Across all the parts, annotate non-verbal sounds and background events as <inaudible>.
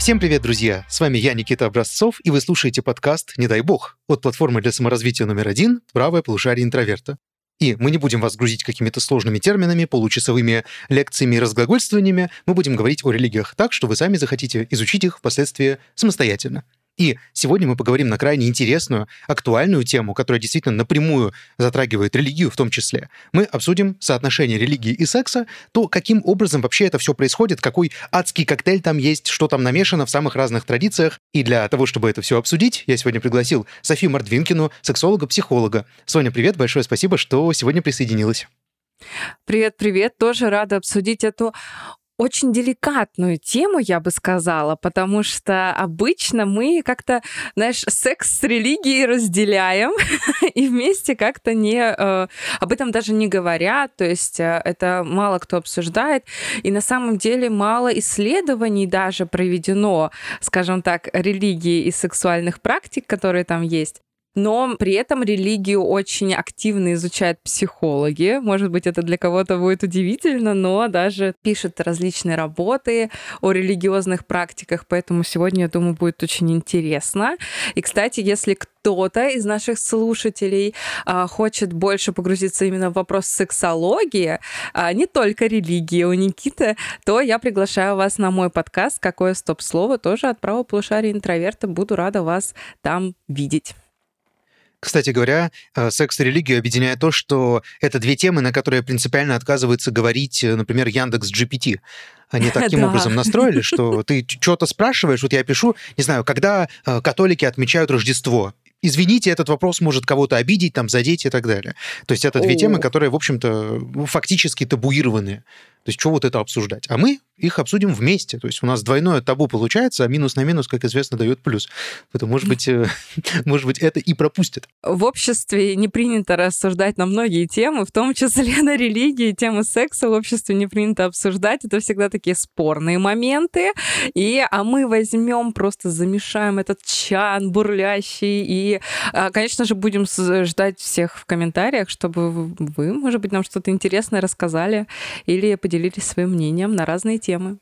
Всем привет, друзья! С вами я, Никита Образцов, и вы слушаете подкаст «Не дай бог» от платформы для саморазвития номер один «Правое полушарие интроверта». И мы не будем вас грузить какими-то сложными терминами, получасовыми лекциями и разглагольствованиями. Мы будем говорить о религиях так, что вы сами захотите изучить их впоследствии самостоятельно. И сегодня мы поговорим на крайне интересную, актуальную тему, которая действительно напрямую затрагивает религию в том числе. Мы обсудим соотношение религии и секса, то, каким образом вообще это все происходит, какой адский коктейль там есть, что там намешано в самых разных традициях. И для того, чтобы это все обсудить, я сегодня пригласил Софию Мордвинкину, сексолога-психолога. Соня, привет, большое спасибо, что сегодня присоединилась. Привет, привет. Тоже рада обсудить эту очень деликатную тему, я бы сказала, потому что обычно мы как-то, знаешь, секс с религией разделяем <laughs> и вместе как-то не э, об этом даже не говорят, то есть э, это мало кто обсуждает, и на самом деле мало исследований даже проведено, скажем так, религии и сексуальных практик, которые там есть. Но при этом религию очень активно изучают психологи. Может быть, это для кого-то будет удивительно, но даже пишут различные работы о религиозных практиках, поэтому сегодня, я думаю, будет очень интересно. И, кстати, если кто-то из наших слушателей а, хочет больше погрузиться именно в вопрос сексологии, а, не только религии у Никиты, то я приглашаю вас на мой подкаст «Какое стоп-слово» тоже от правополушария интроверта. Буду рада вас там видеть. Кстати говоря, э, секс и религию объединяет то, что это две темы, на которые принципиально отказывается говорить, э, например, Яндекс GPT. Они <laughs> таким да. образом настроили, что ты что-то спрашиваешь, вот я пишу, не знаю, когда э, католики отмечают Рождество, извините, этот вопрос может кого-то обидеть, там, задеть и так далее. То есть это две О. темы, которые, в общем-то, фактически табуированы. То есть что вот это обсуждать? А мы их обсудим вместе. То есть у нас двойное табу получается, а минус на минус, как известно, дает плюс. Поэтому, может быть, э, <laughs> может быть, это и пропустят. В обществе не принято рассуждать на многие темы, в том числе <laughs> на религии, темы секса в обществе не принято обсуждать. Это всегда такие спорные моменты. И, а мы возьмем, просто замешаем этот чан бурлящий. И, а, конечно же, будем ждать всех в комментариях, чтобы вы, может быть, нам что-то интересное рассказали или поделились своим мнением на разные темы.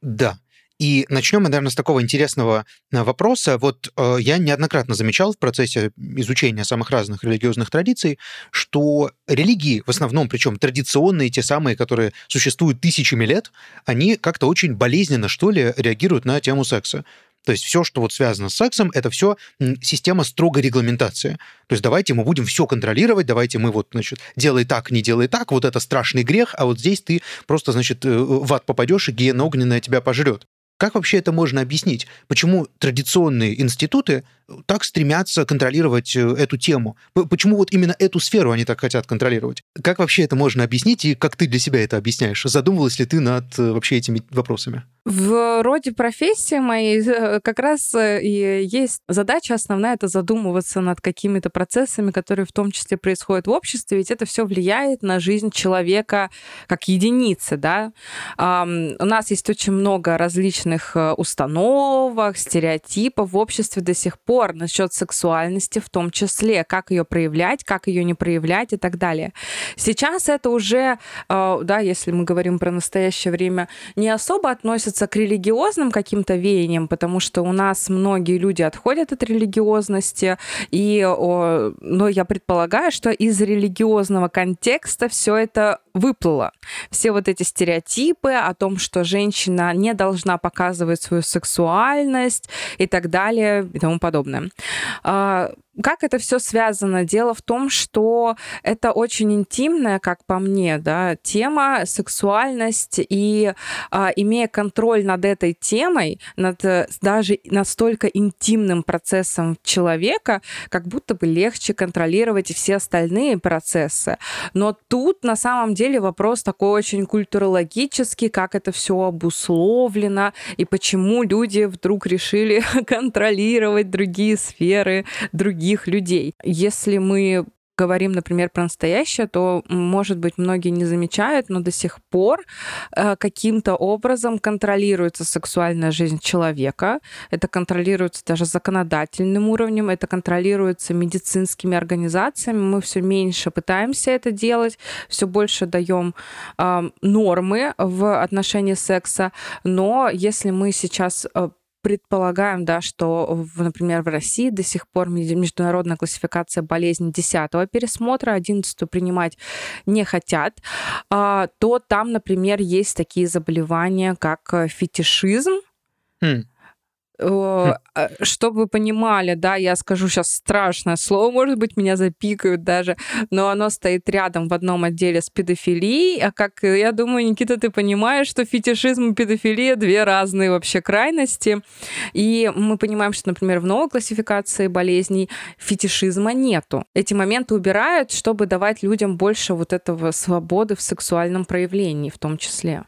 Да, и начнем мы, наверное, с такого интересного э, вопроса. Вот э, я неоднократно замечал в процессе изучения самых разных религиозных традиций, что религии, в основном, причем традиционные, те самые, которые существуют тысячами лет, они как-то очень болезненно, что ли, реагируют на тему секса. То есть все, что вот связано с сексом, это все система строгой регламентации. То есть давайте мы будем все контролировать, давайте мы вот, значит, делай так, не делай так, вот это страшный грех, а вот здесь ты просто, значит, э, в ад попадешь, и гиена огненная тебя пожрет. Как вообще это можно объяснить? Почему традиционные институты так стремятся контролировать э, эту тему? Почему вот именно эту сферу они так хотят контролировать? Как вообще это можно объяснить и как ты для себя это объясняешь? Задумывалась ли ты над э, вообще этими вопросами? В роде профессии моей э, как раз и есть задача основная это задумываться над какими-то процессами, которые в том числе происходят в обществе, ведь это все влияет на жизнь человека как единицы, да. У нас есть очень много различных установок, стереотипов в обществе до сих пор, насчет сексуальности в том числе, как ее проявлять, как ее не проявлять и так далее. Сейчас это уже, э, да, если мы говорим про настоящее время, не особо относится к религиозным каким-то веяниям, потому что у нас многие люди отходят от религиозности, и, но я предполагаю, что из религиозного контекста все это выплыло. Все вот эти стереотипы о том, что женщина не должна показывать свою сексуальность и так далее и тому подобное. А, как это все связано? Дело в том, что это очень интимная, как по мне, да, тема, сексуальность, и а, имея контроль над этой темой, над э, даже настолько интимным процессом человека, как будто бы легче контролировать и все остальные процессы. Но тут на самом деле вопрос такой очень культурологический, как это все обусловлено и почему люди вдруг решили <laughs> контролировать другие сферы, другие других людей. Если мы говорим, например, про настоящее, то, может быть, многие не замечают, но до сих пор э, каким-то образом контролируется сексуальная жизнь человека. Это контролируется даже законодательным уровнем, это контролируется медицинскими организациями. Мы все меньше пытаемся это делать, все больше даем э, нормы в отношении секса. Но если мы сейчас э, предполагаем, да, что, например, в России до сих пор международная классификация болезней 10 пересмотра, 11 принимать не хотят, а, то там, например, есть такие заболевания, как э, фетишизм, mm. Хм. А, чтобы вы понимали, да, я скажу сейчас страшное слово, может быть, меня запикают даже, но оно стоит рядом в одном отделе с педофилией, а как, я думаю, Никита, ты понимаешь, что фетишизм и педофилия две разные вообще крайности, и мы понимаем, что, например, в новой классификации болезней фетишизма нету. Эти моменты убирают, чтобы давать людям больше вот этого свободы в сексуальном проявлении в том числе.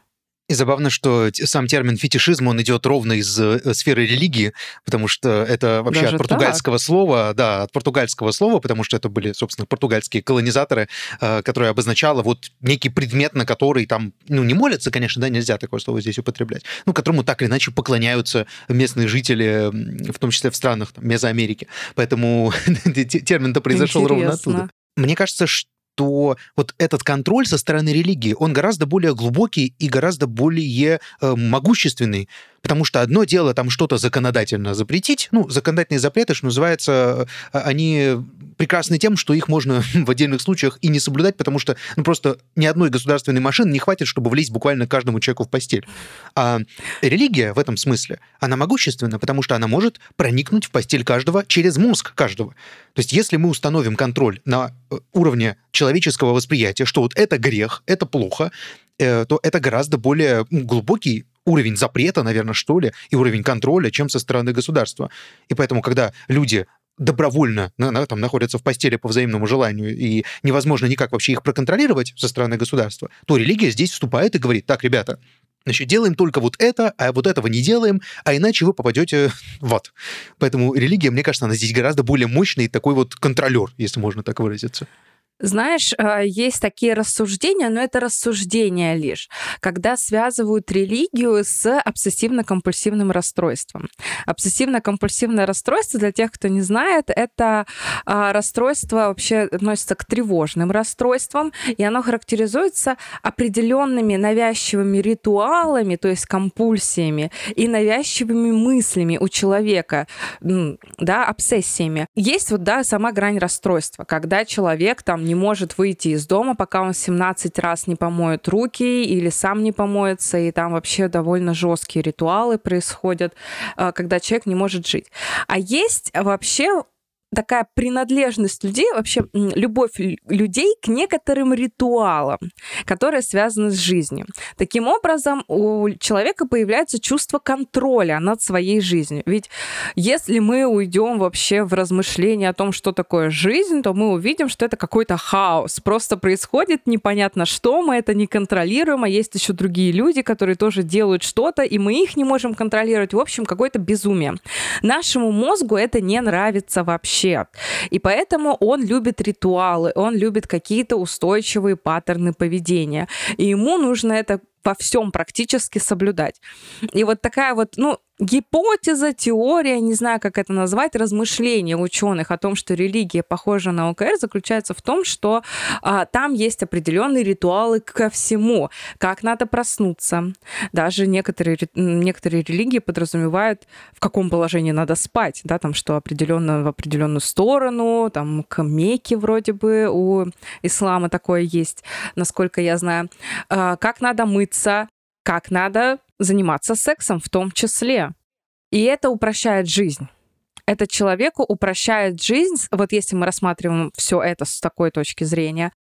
И забавно, что сам термин фетишизм, он идет ровно из э, сферы религии, потому что это вообще Даже от португальского так? слова, да, от португальского слова, потому что это были, собственно, португальские колонизаторы, э, которые обозначало вот некий предмет, на который там, ну, не молятся, конечно, да, нельзя такое слово здесь употреблять, ну, которому так или иначе поклоняются местные жители, в том числе в странах там, Мезоамерики. Поэтому <laughs> термин-то произошел ровно оттуда. Мне кажется, что то вот этот контроль со стороны религии, он гораздо более глубокий и гораздо более э, могущественный, Потому что одно дело там что-то законодательно запретить, ну, законодательные запреты, что называется, э, они прекрасны тем, что их можно <laughs> в отдельных случаях и не соблюдать, потому что ну, просто ни одной государственной машины не хватит, чтобы влезть буквально каждому человеку в постель. А религия в этом смысле, она могущественна, потому что она может проникнуть в постель каждого через мозг каждого. То есть если мы установим контроль на э, уровне человеческого восприятия, что вот это грех, это плохо, э, то это гораздо более глубокий уровень запрета, наверное, что ли, и уровень контроля, чем со стороны государства. И поэтому, когда люди добровольно там, находятся в постели по взаимному желанию, и невозможно никак вообще их проконтролировать со стороны государства, то религия здесь вступает и говорит, так, ребята, Значит, делаем только вот это, а вот этого не делаем, а иначе вы попадете в ад. Поэтому религия, мне кажется, она здесь гораздо более мощный такой вот контролер, если можно так выразиться. Знаешь, а, есть такие рассуждения, но это рассуждения лишь, когда связывают религию с обсессивно-компульсивным расстройством. Обсессивно-компульсивное расстройство, для тех, кто не знает, это а, расстройство вообще относится к тревожным расстройствам, и оно характеризуется определенными навязчивыми ритуалами, то есть компульсиями, и навязчивыми мыслями у человека, да, обсессиями. Есть вот, да, сама грань расстройства, когда человек там не может выйти из дома, пока он 17 раз не помоет руки или сам не помоется, и там вообще довольно жесткие ритуалы происходят, э, когда человек не может жить. А есть вообще такая принадлежность людей, вообще любовь людей к некоторым ритуалам, которые связаны с жизнью. Таким образом, у человека появляется чувство контроля над своей жизнью. Ведь если мы уйдем вообще в размышления о том, что такое жизнь, то мы увидим, что это какой-то хаос. Просто происходит непонятно что, мы это не контролируем, а есть еще другие люди, которые тоже делают что-то, и мы их не можем контролировать. В общем, какое-то безумие. Нашему мозгу это не нравится вообще вообще. И поэтому он любит ритуалы, он любит какие-то устойчивые паттерны поведения. И ему нужно это во всем практически соблюдать. И вот такая вот, ну, гипотеза, теория, не знаю, как это назвать, размышления ученых о том, что религия похожа на ОКР, заключается в том, что а, там есть определенные ритуалы ко всему, как надо проснуться. Даже некоторые, некоторые религии подразумевают, в каком положении надо спать, да, там, что определенно в определенную сторону, там, к Мекке вроде бы у ислама такое есть, насколько я знаю, а, как надо мыться, как надо заниматься сексом в том числе. И это упрощает жизнь. Это человеку упрощает жизнь, вот если мы рассматриваем все это с такой точки зрения,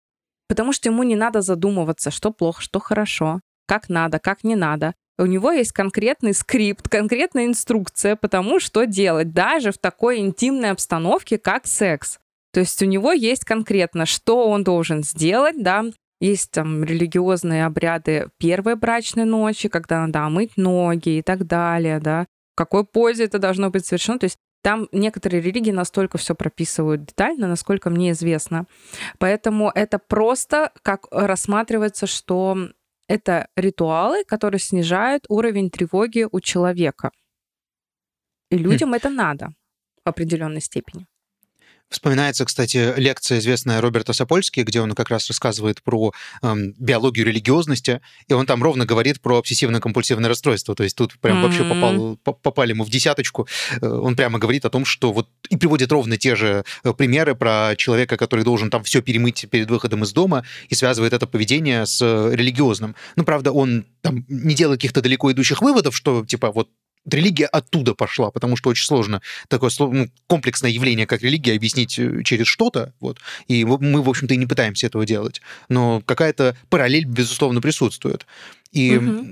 потому что ему не надо задумываться, что плохо, что хорошо, как надо, как не надо. У него есть конкретный скрипт, конкретная инструкция по тому, что делать, даже в такой интимной обстановке, как секс. То есть у него есть конкретно, что он должен сделать, да, есть там религиозные обряды первой брачной ночи, когда надо омыть ноги и так далее, да. В какой позе это должно быть совершено. То есть Там некоторые религии настолько все прописывают детально, насколько мне известно. Поэтому это просто как рассматривается, что это ритуалы, которые снижают уровень тревоги у человека. И хм. людям хм. это надо в определенной степени. Вспоминается, кстати, лекция известная Роберта Сапольски, где он как раз рассказывает про эм, биологию религиозности, и он там ровно говорит про обсессивно-компульсивное расстройство. То есть тут прям mm-hmm. вообще попал, попали ему в десяточку. Э, он прямо говорит о том, что вот и приводит ровно те же э, примеры про человека, который должен там все перемыть перед выходом из дома, и связывает это поведение с э, религиозным. Ну, правда, он там не делает каких-то далеко идущих выводов, что типа вот религия оттуда пошла, потому что очень сложно такое ну, комплексное явление, как религия, объяснить э, через что-то. Вот. И мы, в общем-то, и не пытаемся этого делать. Но какая-то параллель, безусловно, присутствует. И угу.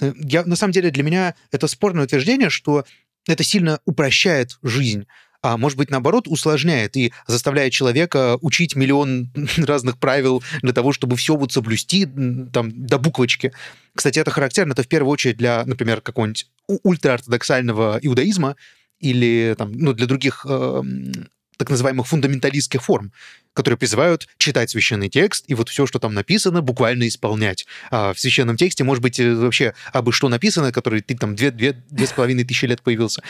я, на самом деле для меня это спорное утверждение, что это сильно упрощает жизнь а может быть, наоборот, усложняет и заставляет человека учить миллион <laughs> разных правил для того, чтобы все вот соблюсти там до буквочки. Кстати, это характерно, это в первую очередь для, например, какого-нибудь ультраортодоксального иудаизма или там, ну, для других э, так называемых фундаменталистских форм, которые призывают читать священный текст и вот все, что там написано, буквально исполнять. А в священном тексте может быть э, вообще абы что написано, который ты там две, две, две с половиной тысячи лет появился.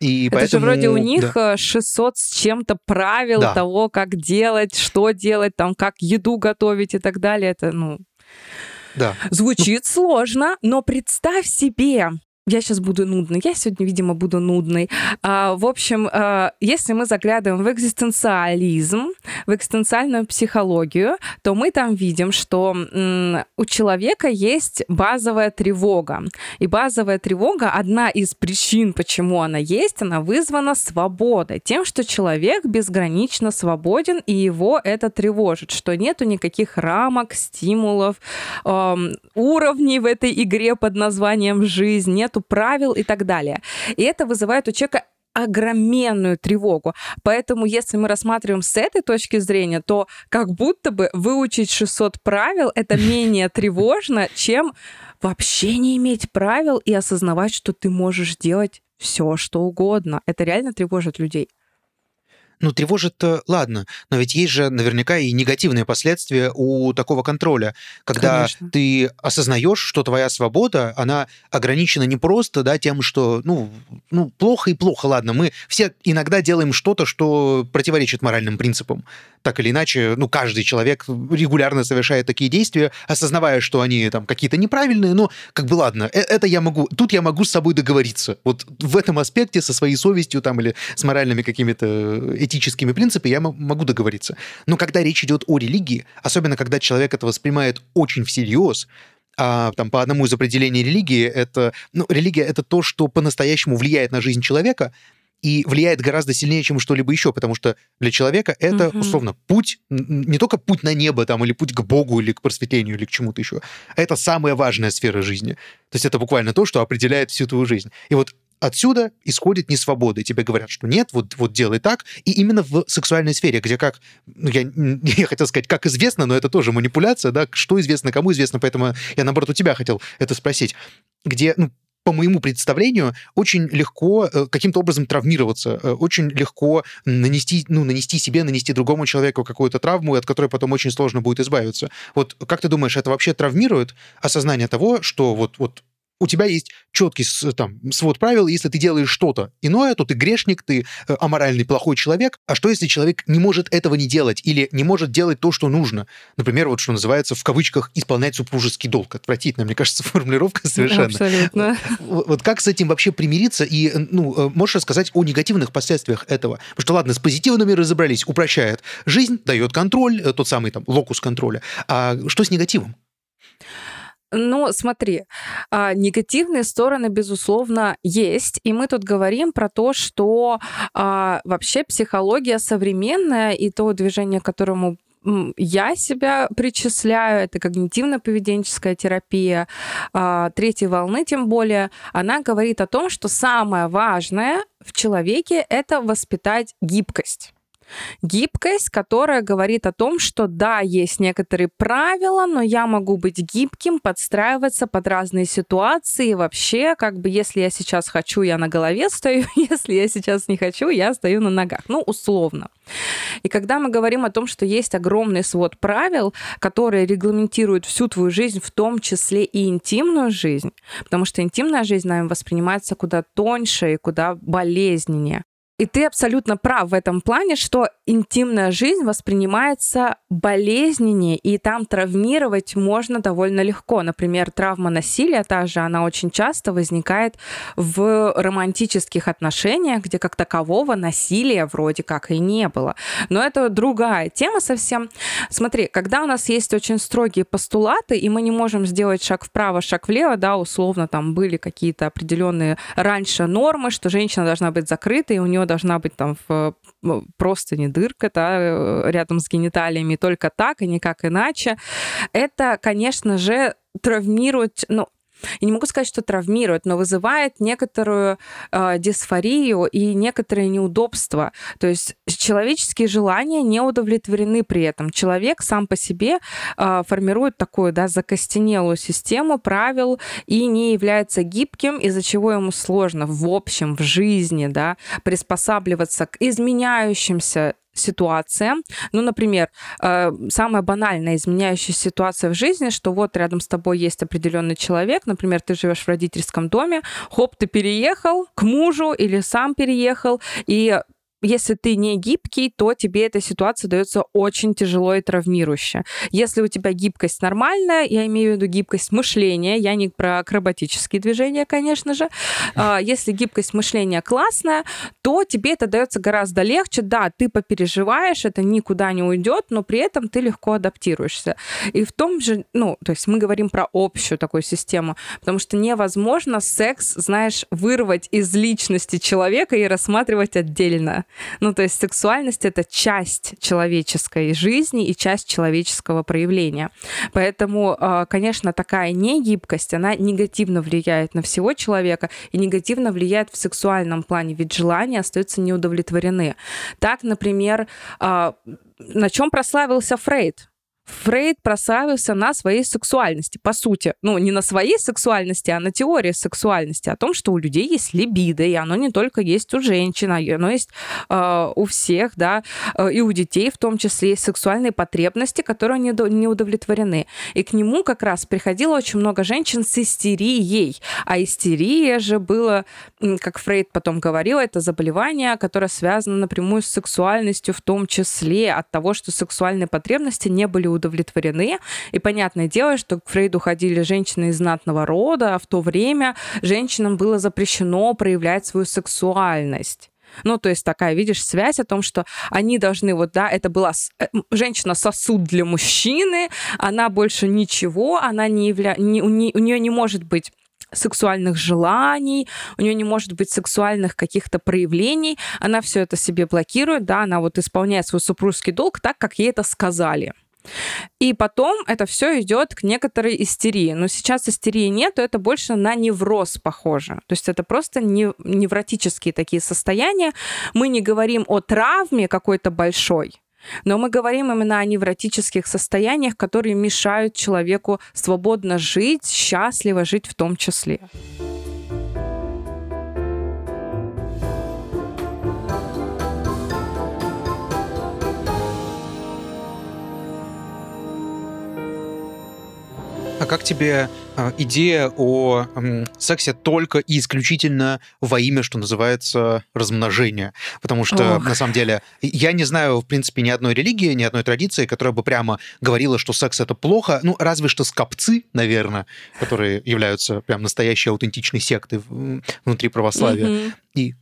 И Это поэтому, же вроде у них да. 600 э, с чем-то правил да. того, как делать, что делать, там, как еду готовить и так далее. Это, ну, да. Звучит ну... сложно, но представь себе, я сейчас буду нудной. Я сегодня, видимо, буду нудной. А, в общем, а, если мы заглядываем в экзистенциализм, в экзистенциальную психологию, то мы там видим, что м, у человека есть базовая тревога. И базовая тревога, одна из причин, почему она есть, она вызвана свободой. Тем, что человек безгранично свободен, и его это тревожит, что нету никаких рамок, стимулов, э, уровней в этой игре под названием «жизнь», нету нету правил и так далее. И это вызывает у человека огроменную тревогу. Поэтому, если мы рассматриваем с этой точки зрения, то как будто бы выучить 600 правил — это <laughs> менее тревожно, чем вообще не иметь правил и осознавать, что ты можешь делать все, что угодно. Это реально тревожит людей. Ну, тревожит, ладно, но ведь есть же наверняка и негативные последствия у такого контроля, когда Конечно. ты осознаешь, что твоя свобода, она ограничена не просто да, тем, что, ну, ну, плохо и плохо, ладно, мы все иногда делаем что-то, что противоречит моральным принципам. Так или иначе, ну, каждый человек регулярно совершает такие действия, осознавая, что они там какие-то неправильные, но как бы ладно, э, это я могу, тут я могу с собой договориться. Вот в этом аспекте со своей совестью там или с моральными какими-то этическими принципами я могу договориться. Но когда речь идет о религии, особенно когда человек это воспринимает очень всерьез, а, там, по одному из определений религии, это, ну, религия — это то, что по-настоящему влияет на жизнь человека, и влияет гораздо сильнее, чем что-либо еще, потому что для человека это, угу. условно, путь, не только путь на небо там, или путь к Богу, или к просветлению, или к чему-то еще, а это самая важная сфера жизни. То есть это буквально то, что определяет всю твою жизнь. И вот отсюда исходит несвобода. И тебе говорят, что нет, вот, вот делай так. И именно в сексуальной сфере, где как, ну, я, <laughs> я хотел сказать, как известно, но это тоже манипуляция, да, что известно, кому известно, поэтому я, наоборот, у тебя хотел это спросить, где, ну, по моему представлению, очень легко э, каким-то образом травмироваться, э, очень легко нанести, ну, нанести себе, нанести другому человеку какую-то травму, от которой потом очень сложно будет избавиться. Вот как ты думаешь, это вообще травмирует осознание того, что вот, вот у тебя есть четкий там, свод правил, если ты делаешь что-то иное, то ты грешник, ты э, аморальный, плохой человек. А что, если человек не может этого не делать или не может делать то, что нужно? Например, вот что называется в кавычках «исполнять супружеский долг». Отвратительно, мне кажется, <laughs> формулировка совершенно. Абсолютно. Вот как с этим вообще примириться? И ну, э, можешь рассказать о негативных последствиях этого? Потому что, ладно, с позитивными разобрались, упрощает жизнь, дает контроль, э, тот самый там локус контроля. А что с негативом? Ну, смотри, а, негативные стороны, безусловно, есть. И мы тут говорим про то, что а, вообще психология современная и то движение, которому я себя причисляю, это когнитивно-поведенческая терапия а, третьей волны, тем более, она говорит о том, что самое важное в человеке — это воспитать гибкость. Гибкость, которая говорит о том, что да, есть некоторые правила, но я могу быть гибким, подстраиваться под разные ситуации. Вообще, как бы, если я сейчас хочу, я на голове <laughs> стою, если я сейчас не хочу, я стою на ногах. Ну, условно. И когда мы говорим о том, что есть огромный свод правил, которые регламентируют всю твою жизнь, в том числе и интимную жизнь, потому что интимная жизнь нами воспринимается куда тоньше и куда болезненнее. И ты абсолютно прав в этом плане, что интимная жизнь воспринимается болезненнее, и там травмировать можно довольно легко. Например, травма насилия та же, она очень часто возникает в романтических отношениях, где как такового насилия вроде как и не было. Но это другая тема совсем. Смотри, когда у нас есть очень строгие постулаты, и мы не можем сделать шаг вправо, шаг влево, да, условно там были какие-то определенные раньше нормы, что женщина должна быть закрыта, и у нее должна быть там в просто не дырка, да, э, рядом с гениталиями, только так и никак иначе. Это, конечно же, травмирует, ну, я не могу сказать, что травмирует, но вызывает некоторую э, дисфорию и некоторые неудобства. То есть человеческие желания не удовлетворены при этом. Человек сам по себе э, формирует такую да, закостенелую систему правил и не является гибким, из-за чего ему сложно в общем, в жизни да, приспосабливаться к изменяющимся ситуация. Ну, например, э, самая банальная изменяющая ситуация в жизни, что вот рядом с тобой есть определенный человек, например, ты живешь в родительском доме, хоп, ты переехал к мужу или сам переехал, и если ты не гибкий, то тебе эта ситуация дается очень тяжело и травмирующе. Если у тебя гибкость нормальная, я имею в виду гибкость мышления, я не про акробатические движения, конечно же. А, если гибкость мышления классная, то тебе это дается гораздо легче. Да, ты попереживаешь, это никуда не уйдет, но при этом ты легко адаптируешься. И в том же, ну, то есть мы говорим про общую такую систему, потому что невозможно секс, знаешь, вырвать из личности человека и рассматривать отдельно. Ну, то есть сексуальность — это часть человеческой жизни и часть человеческого проявления. Поэтому, а, конечно, такая негибкость, она негативно влияет на всего человека и негативно влияет в сексуальном плане, ведь желания остаются неудовлетворены. Так, например, а, на чем прославился Фрейд? Фрейд прославился на своей сексуальности, по сути. Ну, не на своей сексуальности, а на теории сексуальности, о том, что у людей есть либидо, и оно не только есть у женщин, а оно есть э, у всех, да, э, и у детей в том числе есть сексуальные потребности, которые не, не удовлетворены. И к нему как раз приходило очень много женщин с истерией. А истерия же было, как Фрейд потом говорил, это заболевание, которое связано напрямую с сексуальностью, в том числе от того, что сексуальные потребности не были удовлетворены. И понятное дело, что к Фрейду ходили женщины из знатного рода, а в то время женщинам было запрещено проявлять свою сексуальность. Ну, то есть такая, видишь, связь о том, что они должны, вот, да, это была э, женщина сосуд для мужчины, она больше ничего, она не явля... не, у, не, у нее не может быть сексуальных желаний, у нее не может быть сексуальных каких-то проявлений, она все это себе блокирует, да, она вот исполняет свой супружеский долг так, как ей это сказали. И потом это все идет к некоторой истерии. Но сейчас истерии нет, то это больше на невроз похоже. То есть это просто невротические такие состояния. Мы не говорим о травме какой-то большой, но мы говорим именно о невротических состояниях, которые мешают человеку свободно жить, счастливо жить в том числе. А как тебе э, идея о сексе только и исключительно во имя, что называется, размножения? Потому что, Ох. на самом деле, я не знаю, в принципе, ни одной религии, ни одной традиции, которая бы прямо говорила, что секс — это плохо. Ну, разве что скопцы, наверное, которые являются прям настоящей аутентичной сектой внутри православия. Mm-hmm. И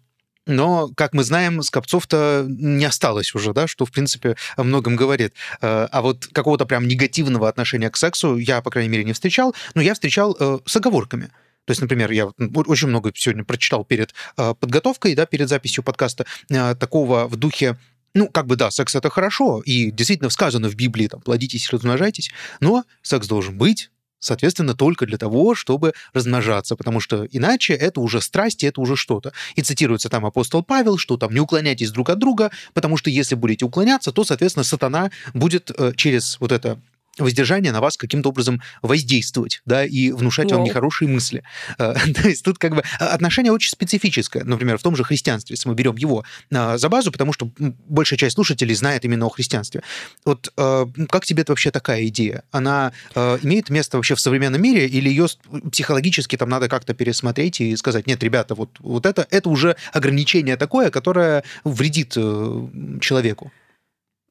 но, как мы знаем, скопцов-то не осталось уже, да, что, в принципе, о многом говорит. Э, а вот какого-то прям негативного отношения к сексу я, по крайней мере, не встречал, но я встречал э, с оговорками. То есть, например, я очень много сегодня прочитал перед э, подготовкой, да, перед записью подкаста, такого в духе ну, как бы да, секс это хорошо, и действительно сказано в Библии, там, плодитесь, размножайтесь, но секс должен быть, соответственно, только для того, чтобы размножаться, потому что иначе это уже страсти, это уже что-то. И цитируется там апостол Павел, что там не уклоняйтесь друг от друга, потому что если будете уклоняться, то, соответственно, сатана будет э, через вот это воздержание на вас каким-то образом воздействовать, да, и внушать вам нехорошие мысли. <laughs> Э, то есть тут как бы а, отношение очень специфическое. Например, в том же христианстве, если мы берем его а, за базу, потому что большая часть слушателей знает именно о христианстве. Вот э, как тебе это вообще такая идея? Она э, имеет место вообще в современном мире или ее психологически там надо как-то пересмотреть и сказать, нет, ребята, вот, вот это, это уже ограничение такое, которое вредит человеку?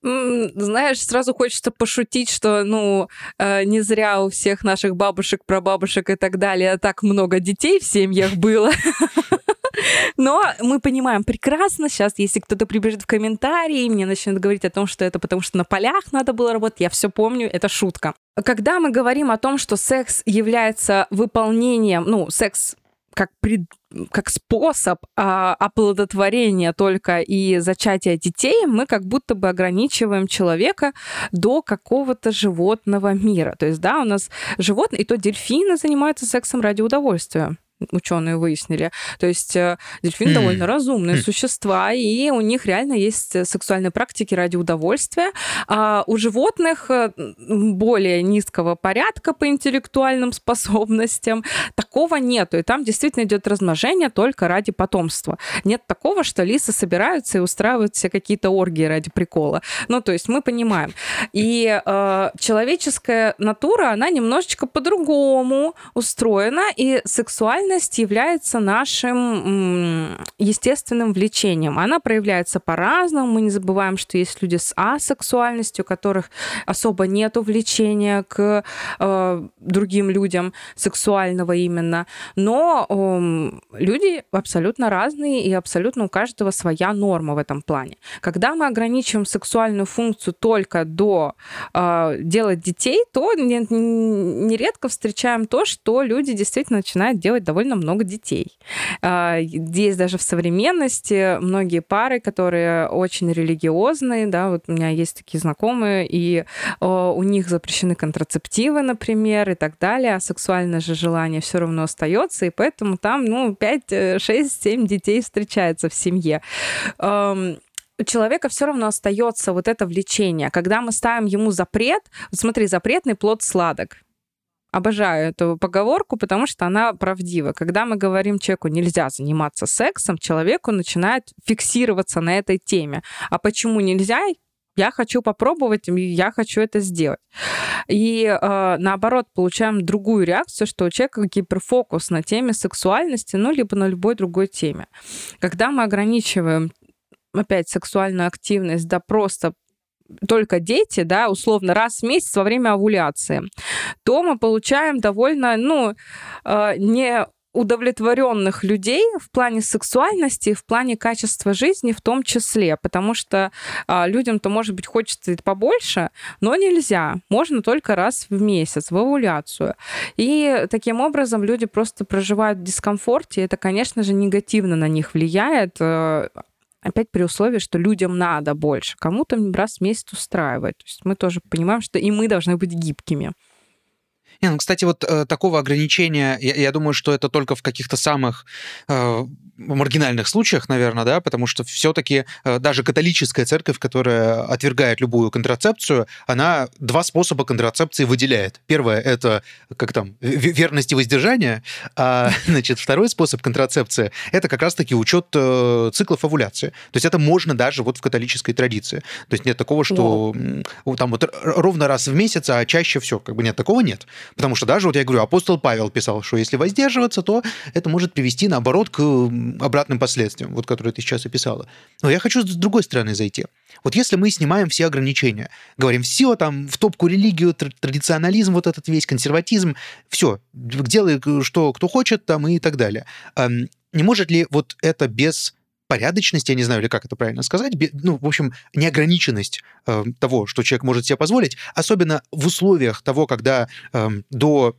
Знаешь, сразу хочется пошутить, что, ну, э, не зря у всех наших бабушек, прабабушек и так далее так много детей в семьях было. <laughs> Но мы понимаем прекрасно, сейчас, если кто-то прибежит в комментарии и мне начнет говорить о том, что это потому что на полях надо было работать, я все помню, это шутка. Когда мы говорим о том, что секс является выполнением, ну, секс как, пред, как способ а, оплодотворения только и зачатия детей, мы как будто бы ограничиваем человека до какого-то животного мира. То есть, да, у нас животные, и то дельфины занимаются сексом ради удовольствия ученые выяснили. То есть э, дельфины mm. довольно разумные mm. существа, и у них реально есть э, сексуальные практики ради удовольствия. А у животных э, более низкого порядка по интеллектуальным <laughs> способностям такого нету. И там действительно идет размножение только ради потомства. Нет такого, что лисы собираются и устраивают все какие-то оргии ради прикола. Ну, то есть мы понимаем. И э, человеческая натура, она немножечко по-другому устроена, и сексуальная сексуальность является нашим естественным влечением. Она проявляется по-разному. Мы не забываем, что есть люди с асексуальностью, у которых особо нет влечения к э, другим людям сексуального именно. Но э, люди абсолютно разные, и абсолютно у каждого своя норма в этом плане. Когда мы ограничиваем сексуальную функцию только до э, делать детей, то нередко встречаем то, что люди действительно начинают делать довольно много детей. А, есть даже в современности многие пары, которые очень религиозные, да, вот у меня есть такие знакомые, и у них запрещены контрацептивы, например, и так далее, а сексуальное же желание все равно остается, и поэтому там, ну, 5, 6, 7 детей встречается в семье у человека все равно остается вот это влечение. Когда мы ставим ему запрет, вот смотри, запретный плод сладок. Обожаю эту поговорку, потому что она правдива. Когда мы говорим человеку нельзя заниматься сексом, человеку начинает фиксироваться на этой теме. А почему нельзя? Я хочу попробовать, я хочу это сделать. И э, наоборот, получаем другую реакцию, что у человека гиперфокус на теме сексуальности, ну, либо на любой другой теме. Когда мы ограничиваем опять сексуальную активность, да просто только дети, да, условно, раз в месяц во время овуляции, то мы получаем довольно, ну, э, не удовлетворенных людей в плане сексуальности, в плане качества жизни в том числе, потому что а, людям-то, может быть, хочется побольше, но нельзя. Можно только раз в месяц, в овуляцию. И таким образом люди просто проживают в дискомфорте, и это, конечно же, негативно на них влияет. Опять при условии, что людям надо больше, кому-то раз в месяц устраивает. То есть мы тоже понимаем, что и мы должны быть гибкими. Не, ну, кстати, вот э, такого ограничения, я, я думаю, что это только в каких-то самых э, маргинальных случаях, наверное, да, потому что все-таки э, даже католическая церковь, которая отвергает любую контрацепцию, она два способа контрацепции выделяет. Первое — это, как там, верность и воздержание, а, <laughs> значит, второй способ контрацепции — это как раз-таки учет э, циклов овуляции. То есть это можно даже вот в католической традиции. То есть нет такого, что Вау. там вот ровно раз в месяц, а чаще все, как бы нет, такого нет. Потому что даже, вот я говорю, апостол Павел писал, что если воздерживаться, то это может привести, наоборот, к обратным последствиям, вот которые ты сейчас описала. Но я хочу с другой стороны зайти. Вот если мы снимаем все ограничения, говорим, все там в топку религию, традиционализм, вот этот весь консерватизм, все, делай, что кто хочет там и так далее. Не может ли вот это без порядочность, я не знаю, или как это правильно сказать, ну, в общем, неограниченность э, того, что человек может себе позволить, особенно в условиях того, когда э, до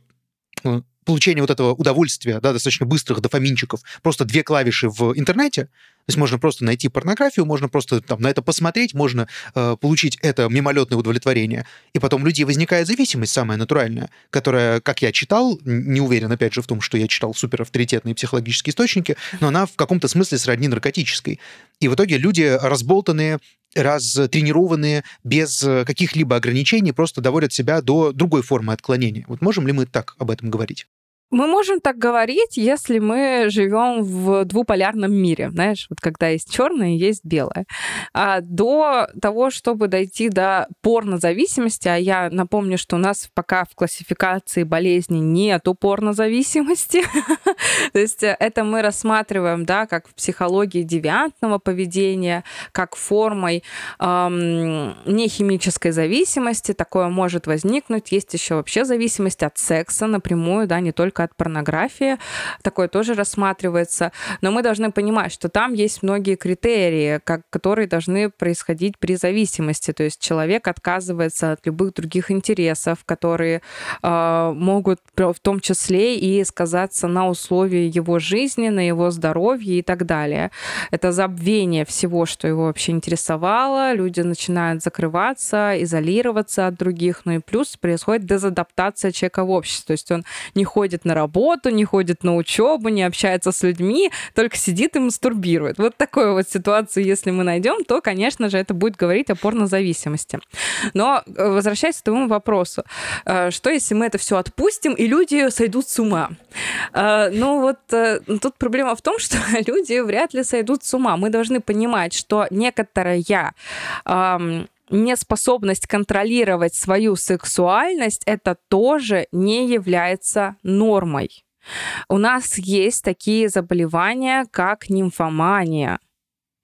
получения вот этого удовольствия, да, достаточно быстрых дофаминчиков, просто две клавиши в интернете, то есть можно просто найти порнографию, можно просто там на это посмотреть, можно э, получить это мимолетное удовлетворение. И потом у людей возникает зависимость самая натуральная, которая, как я читал, не уверен, опять же, в том, что я читал супер авторитетные психологические источники, но она в каком-то смысле сродни наркотической. И в итоге люди разболтанные, разтренированные, без каких-либо ограничений, просто доводят себя до другой формы отклонения. Вот можем ли мы так об этом говорить? Мы можем так говорить, если мы живем в двуполярном мире, знаешь, вот когда есть черное есть белое. А до того, чтобы дойти до порнозависимости, а я напомню, что у нас пока в классификации болезни нету порнозависимости, <laughs> то есть это мы рассматриваем, да, как в психологии девиантного поведения, как формой нехимической зависимости, такое может возникнуть. Есть еще вообще зависимость от секса напрямую, да, не только только от порнографии. Такое тоже рассматривается. Но мы должны понимать, что там есть многие критерии, как, которые должны происходить при зависимости. То есть человек отказывается от любых других интересов, которые э, могут в том числе и сказаться на условии его жизни, на его здоровье и так далее. Это забвение всего, что его вообще интересовало. Люди начинают закрываться, изолироваться от других. Ну и плюс происходит дезадаптация человека в обществе. То есть он не ходит на работу, не ходит на учебу, не общается с людьми, только сидит и мастурбирует. Вот такую вот ситуацию, если мы найдем, то, конечно же, это будет говорить о порнозависимости. Но э, возвращаясь к твоему вопросу, э, что если мы это все отпустим, и люди сойдут с ума? Э, ну вот тут проблема в том, <laughs> что люди вряд ли сойдут с ума. Мы должны понимать, что некоторая неспособность контролировать свою сексуальность, это тоже не является нормой. У нас есть такие заболевания, как нимфомания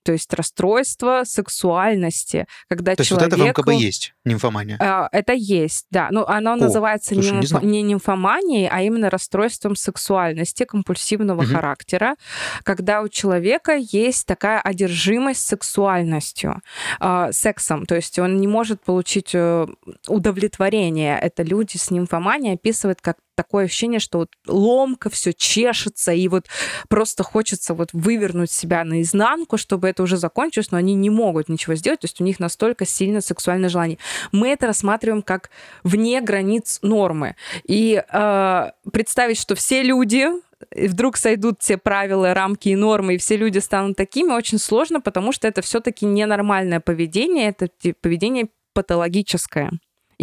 то есть расстройство сексуальности, когда то человек... То есть вот это в МКБ есть, нимфомания? А, это есть, да. Но оно О, называется слушай, нимф... не, не нимфоманией, а именно расстройством сексуальности компульсивного угу. характера, когда у человека есть такая одержимость сексуальностью, э, сексом, то есть он не может получить э, удовлетворение. Это люди с нимфоманией описывают как такое ощущение, что вот ломка, все чешется, и вот просто хочется вот вывернуть себя наизнанку, чтобы это уже закончилось, но они не могут ничего сделать, то есть у них настолько сильно сексуальное желание. Мы это рассматриваем как вне границ нормы. И э, представить, что все люди вдруг сойдут все правила, рамки и нормы, и все люди станут такими, очень сложно, потому что это все-таки ненормальное поведение, это поведение патологическое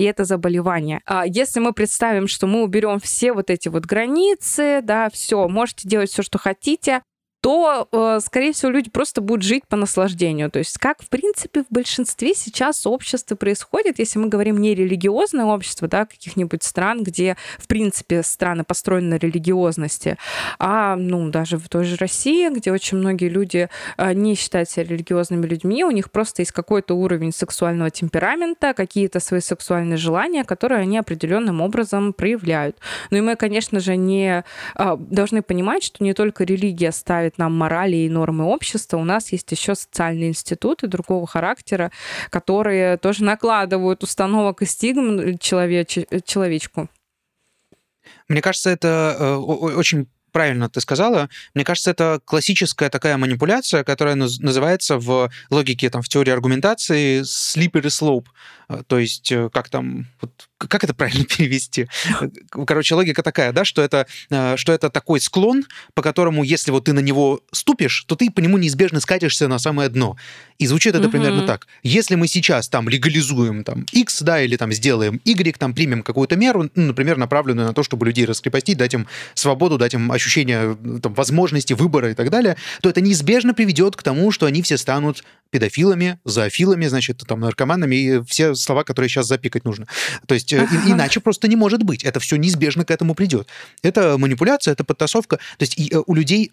и это заболевание. А если мы представим, что мы уберем все вот эти вот границы, да, все, можете делать все, что хотите, то, э, скорее всего, люди просто будут жить по наслаждению. То есть как, в принципе, в большинстве сейчас общества происходит, если мы говорим не религиозное общество, да, каких-нибудь стран, где, в принципе, страны построены на религиозности, а, ну, даже в той же России, где очень многие люди э, не считают себя религиозными людьми, у них просто есть какой-то уровень сексуального темперамента, какие-то свои сексуальные желания, которые они определенным образом проявляют. Ну и мы, конечно же, не э, должны понимать, что не только религия ставит навязывает нам морали и нормы общества, у нас есть еще социальные институты другого характера, которые тоже накладывают установок и стигм человеч... человечку. Мне кажется, это э, очень правильно ты сказала. Мне кажется, это классическая такая манипуляция, которая называется в логике, там, в теории аргументации slippery slope. Э, то есть, э, как там, вот, как это правильно <laughs> перевести? Короче, логика такая, да, что это, э, что это такой склон, по которому, если вот ты на него ступишь, то ты по нему неизбежно скатишься на самое дно. И звучит это угу. примерно так. Если мы сейчас там легализуем там X, да, или там сделаем Y, там примем какую-то меру, ну, например, направленную на то, чтобы людей раскрепостить, дать им свободу, дать им ощущение там, возможности выбора и так далее, то это неизбежно приведет к тому, что они все станут педофилами, зоофилами, значит, там, наркоманами и все слова, которые сейчас запикать нужно. То есть ага. Э, иначе просто не может быть. Это все неизбежно к этому придет. Это манипуляция, это подтасовка. То есть и, э, у людей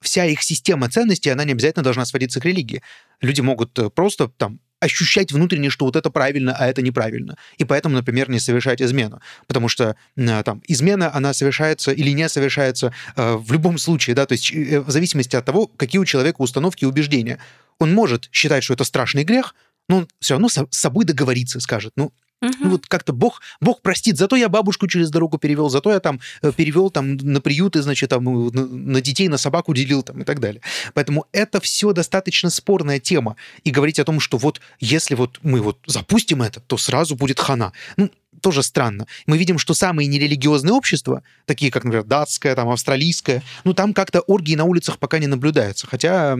вся их система ценностей, она не обязательно должна сводиться к религии. Люди могут э, просто там ощущать внутренне, что вот это правильно, а это неправильно. И поэтому, например, не совершать измену. Потому что там измена, она совершается или не совершается э, в любом случае, да, то есть э, в зависимости от того, какие у человека установки и убеждения. Он может считать, что это страшный грех, но он все равно с собой договориться скажет, ну, Ну, вот как-то Бог, Бог простит, зато я бабушку через дорогу перевел, зато я там э, перевел там на приюты, значит, там на, на детей, на собаку делил там и так далее. Поэтому это все достаточно спорная тема. И говорить о том, что вот если вот мы вот запустим это, то сразу будет хана. Ну, тоже странно. Мы видим, что самые нерелигиозные общества, такие как, например, датское, там, австралийское, ну, там как-то оргии на улицах пока не наблюдаются. Хотя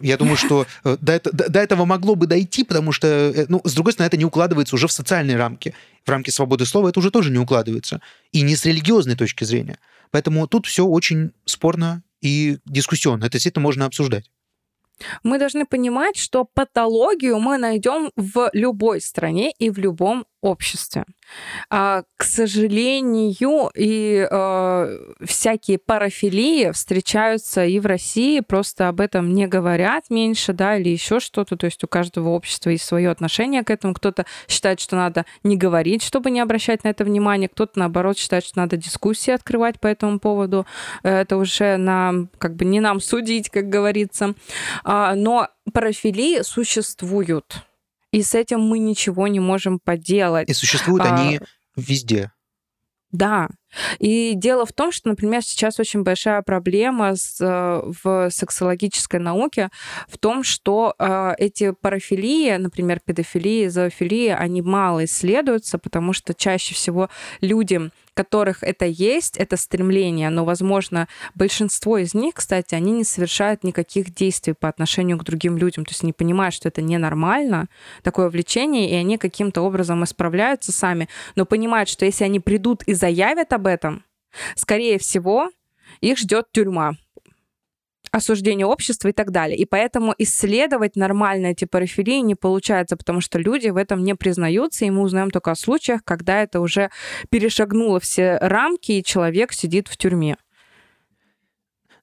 я думаю, что э, до, этого могло бы дойти, потому что, э, ну, с другой стороны, это не укладывается уже в социальные рамки. В рамки свободы слова это уже тоже не укладывается. И не с религиозной точки зрения. Поэтому тут все очень спорно и дискуссионно. Это действительно можно обсуждать. Мы должны понимать, что патологию мы найдем в любой стране и в любом обществе. А, к сожалению, и э, всякие парафилии встречаются и в России, просто об этом не говорят меньше, да, или еще что-то. То есть у каждого общества есть свое отношение к этому. Кто-то считает, что надо не говорить, чтобы не обращать на это внимание. Кто-то, наоборот, считает, что надо дискуссии открывать по этому поводу. Это уже нам, как бы не нам судить, как говорится. А, но парафилии существуют и с этим мы ничего не можем поделать. И существуют а, они везде. Да. И дело в том, что, например, сейчас очень большая проблема с, э, в сексологической науке в том, что э, эти парафилии, например, педофилии, зоофилии, они мало исследуются, потому что чаще всего люди которых это есть, это стремление, но, возможно, большинство из них, кстати, они не совершают никаких действий по отношению к другим людям, то есть они понимают, что это ненормально, такое влечение, и они каким-то образом исправляются сами, но понимают, что если они придут и заявят об этом, скорее всего, их ждет тюрьма осуждение общества и так далее. И поэтому исследовать нормально эти парафилии не получается, потому что люди в этом не признаются, и мы узнаем только о случаях, когда это уже перешагнуло все рамки, и человек сидит в тюрьме.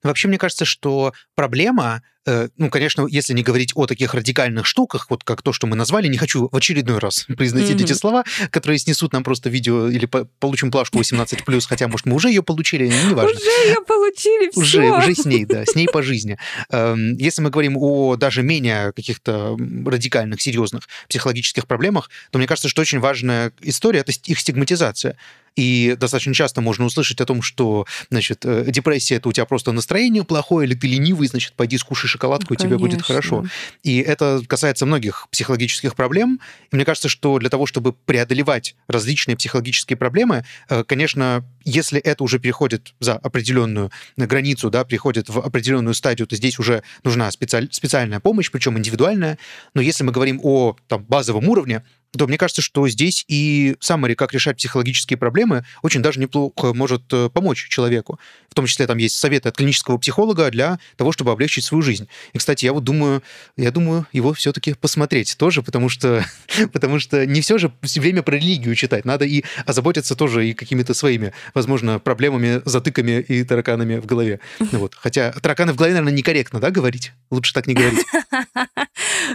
Вообще, мне кажется, что проблема ну, конечно, если не говорить о таких радикальных штуках, вот как то, что мы назвали, не хочу в очередной раз <laughs> произносить mm-hmm. эти слова, которые снесут нам просто видео или по- получим плашку 18+, хотя, может, мы уже ее получили, неважно. <laughs> Уже ее получили, все. Уже, уже с ней, да, с ней по жизни. Эм, если мы говорим о даже менее каких-то радикальных, серьезных психологических проблемах, то мне кажется, что очень важная история — это их стигматизация. И достаточно часто можно услышать о том, что, значит, э, депрессия — это у тебя просто настроение плохое, или ты ленивый, значит, пойди скушай шоколадку, Конечно. и тебе будет хорошо. И это касается многих психологических проблем. И мне кажется, что для того, чтобы преодолевать различные психологические проблемы, э, конечно, если это уже переходит за определенную границу, да, приходит в определенную стадию, то здесь уже нужна специаль, специальная помощь, причем индивидуальная. Но если мы говорим о там, базовом уровне, то мне кажется, что здесь и summary, как решать психологические проблемы, очень даже неплохо может э, помочь человеку. В том числе там есть советы от клинического психолога для того, чтобы облегчить свою жизнь. И, кстати, я вот думаю, я думаю его все-таки посмотреть тоже, потому что, <laughs> потому что не все же время про религию читать. Надо и озаботиться тоже и какими-то своими, возможно, проблемами, затыками и тараканами в голове. Вот. Хотя тараканы в голове, наверное, некорректно, да, говорить? Лучше так не говорить. <laughs>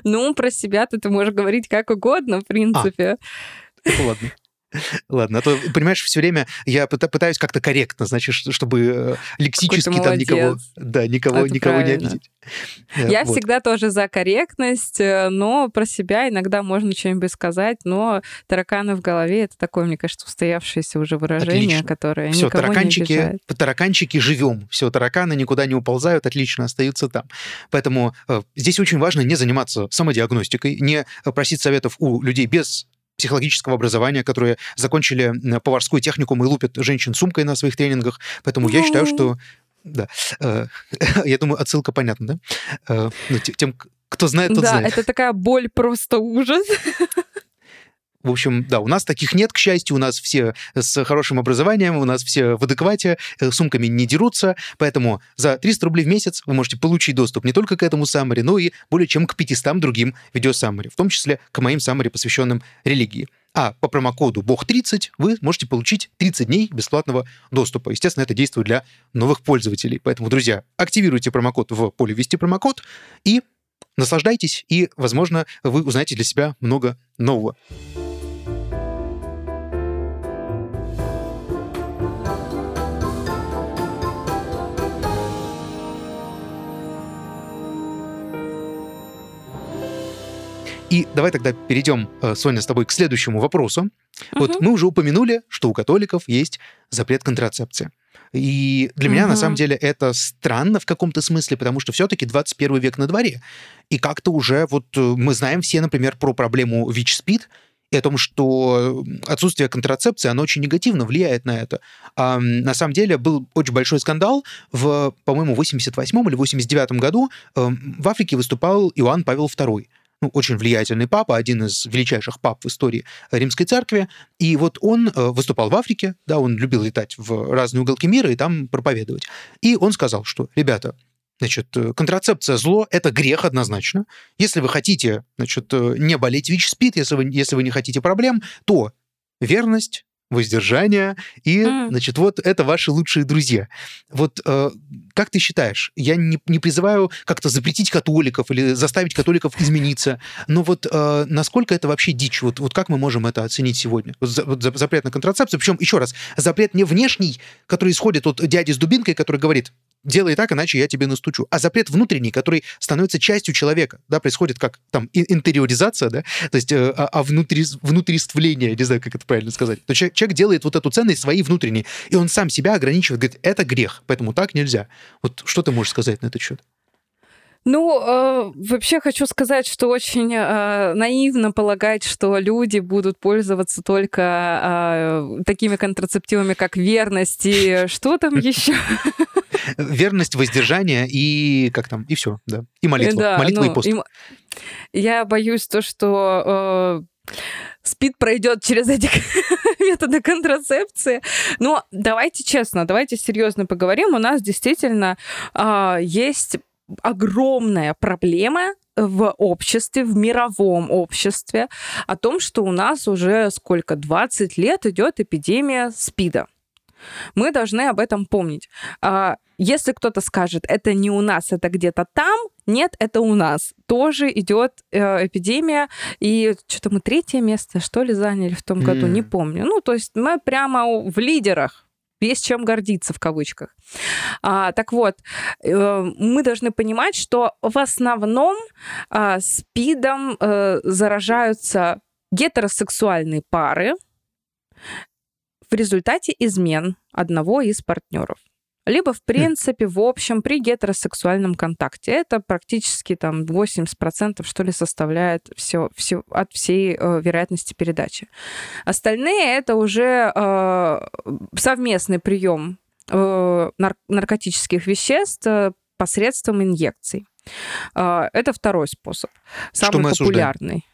Ну, про себя ты можешь говорить как угодно, в принципе. А, ладно. Ладно, а то, понимаешь, все время я пытаюсь как-то корректно, значит, чтобы э, лексически там никого, да, никого, никого не обидеть. Я вот. всегда тоже за корректность, э, но про себя иногда можно что-нибудь сказать, но тараканы в голове это такое, мне кажется, устоявшееся уже выражение, отлично. которое Все, никого тараканчики, не обижает. тараканчики живем. Все, тараканы никуда не уползают, отлично остаются там. Поэтому э, здесь очень важно не заниматься самодиагностикой, не просить советов у людей без психологического образования, которые закончили поварскую технику и лупят женщин сумкой на своих тренингах. Поэтому я считаю, что да. Э, <laughs> я думаю, отсылка понятна, да? Э, ну, тем, кто знает, тот да, знает. Да, это такая боль, просто ужас. В общем, да, у нас таких нет, к счастью, у нас все с хорошим образованием, у нас все в адеквате, э, сумками не дерутся, поэтому за 300 рублей в месяц вы можете получить доступ не только к этому саммари, но и более чем к 500 другим видеосаммари, в том числе к моим саммари, посвященным религии. А по промокоду BOG30 вы можете получить 30 дней бесплатного доступа. Естественно, это действует для новых пользователей. Поэтому, друзья, активируйте промокод в поле «Ввести промокод» и наслаждайтесь, и, возможно, вы узнаете для себя много нового. И давай тогда перейдем, э, Соня, с тобой к следующему вопросу. Угу. Вот мы уже упомянули, что у католиков есть запрет контрацепции. И для меня, угу. на самом деле, это странно в каком-то смысле, потому что все-таки 21 век на дворе. И как-то уже вот э, мы знаем все, например, про проблему ВИЧ-СПИД, и о том, что отсутствие контрацепции, оно очень негативно влияет на это. А, на самом деле был очень большой скандал. В, по-моему, 88 или 89 году э, в Африке выступал Иоанн Павел II ну, очень влиятельный папа, один из величайших пап в истории Римской Церкви. И вот он э, выступал в Африке, да, он любил летать в разные уголки мира и там проповедовать. И он сказал, что, ребята, Значит, э, контрацепция зло – это грех однозначно. Если вы хотите, значит, э, не болеть ВИЧ-СПИД, если вы, если вы не хотите проблем, то верность, воздержание, и, mm. значит, вот это ваши лучшие друзья. Вот э, как ты считаешь, я не, не призываю как-то запретить католиков или заставить католиков измениться, но вот э, насколько это вообще дичь? Вот, вот как мы можем это оценить сегодня? Вот, за, вот запрет на контрацепцию, причем, еще раз, запрет не внешний, который исходит от дяди с дубинкой, который говорит, делай так, иначе я тебе настучу. А запрет внутренний, который становится частью человека, да, происходит как там интериоризация, да, то есть э, а, а внутри, внутриствление, не знаю, как это правильно сказать. То человек, человек делает вот эту ценность своей внутренней, и он сам себя ограничивает, говорит, это грех, поэтому так нельзя. Вот что ты можешь сказать на этот счет? Ну, э, вообще хочу сказать, что очень э, наивно полагать, что люди будут пользоваться только э, такими контрацептивами, как верность и <laughs> что там еще? Верность, воздержание и как там, и все, да. И молитва. Да, молитва ну, и пост. И... Я боюсь то, что э, СПИД пройдет через эти <laughs> методы контрацепции. Но давайте честно, давайте серьезно поговорим. У нас действительно э, есть огромная проблема в обществе, в мировом обществе, о том, что у нас уже сколько, 20 лет идет эпидемия СПИДа. Мы должны об этом помнить. А, если кто-то скажет, это не у нас, это где-то там, нет, это у нас. Тоже идет э, эпидемия, и что-то мы третье место, что ли, заняли в том году, mm. не помню. Ну, то есть мы прямо в лидерах есть чем гордиться в кавычках. А, так вот, э, мы должны понимать, что в основном а, СПИДом а, заражаются гетеросексуальные пары в результате измен одного из партнеров либо, в <laughs> принципе, в общем, при гетеросексуальном контакте. Это практически там 80% что ли составляет все, все от всей э, вероятности передачи. Остальные это уже э, совместный прием э, нар- наркотических веществ э, посредством инъекций. Э, это второй способ, самый что популярный.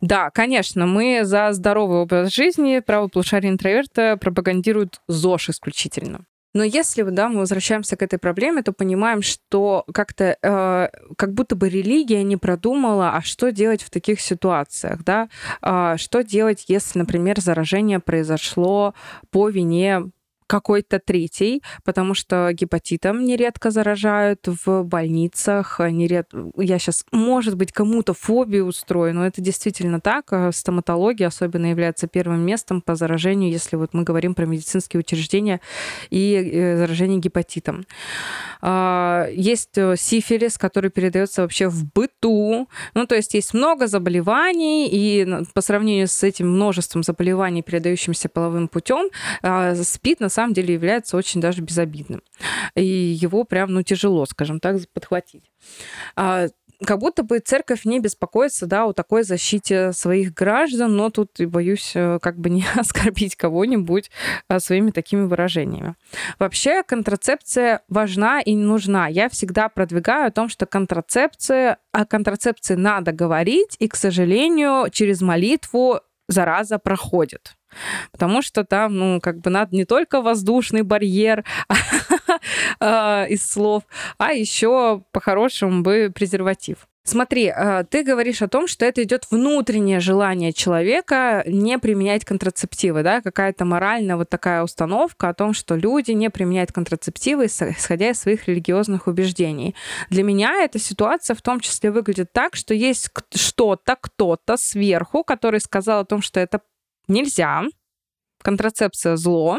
Да, конечно, мы за здоровый образ жизни, правополушарие интроверта пропагандируют ЗОЖ исключительно. Но если да, мы возвращаемся к этой проблеме, то понимаем, что как-то э, как будто бы религия не продумала, а что делать в таких ситуациях, да? Э, что делать, если, например, заражение произошло по вине какой-то третий, потому что гепатитом нередко заражают в больницах. Неред... Я сейчас, может быть, кому-то фобию устрою, но это действительно так. Стоматология особенно является первым местом по заражению, если вот мы говорим про медицинские учреждения и э, заражение гепатитом. А, есть э, сифилис, который передается вообще в быту. Ну, то есть есть много заболеваний, и по сравнению с этим множеством заболеваний, передающимся половым путем, а, СПИД на самом самом деле является очень даже безобидным. И его прям, ну, тяжело, скажем так, подхватить а, как будто бы церковь не беспокоится, да, о такой защите своих граждан, но тут и боюсь э, как бы не <laughs> оскорбить кого-нибудь а, своими такими выражениями. Вообще контрацепция важна и нужна. Я всегда продвигаю о том, что контрацепция, о контрацепции надо говорить, и, к сожалению, через молитву зараза проходит. Потому что там, ну, как бы надо не только воздушный барьер <laughs> а, из слов, а еще по-хорошему бы презерватив. Смотри, а, ты говоришь о том, что это идет внутреннее желание человека не применять контрацептивы, да, какая-то моральная вот такая установка о том, что люди не применяют контрацептивы, исходя из своих религиозных убеждений. Для меня эта ситуация в том числе выглядит так, что есть что-то, кто-то сверху, который сказал о том, что это нельзя, контрацепция зло,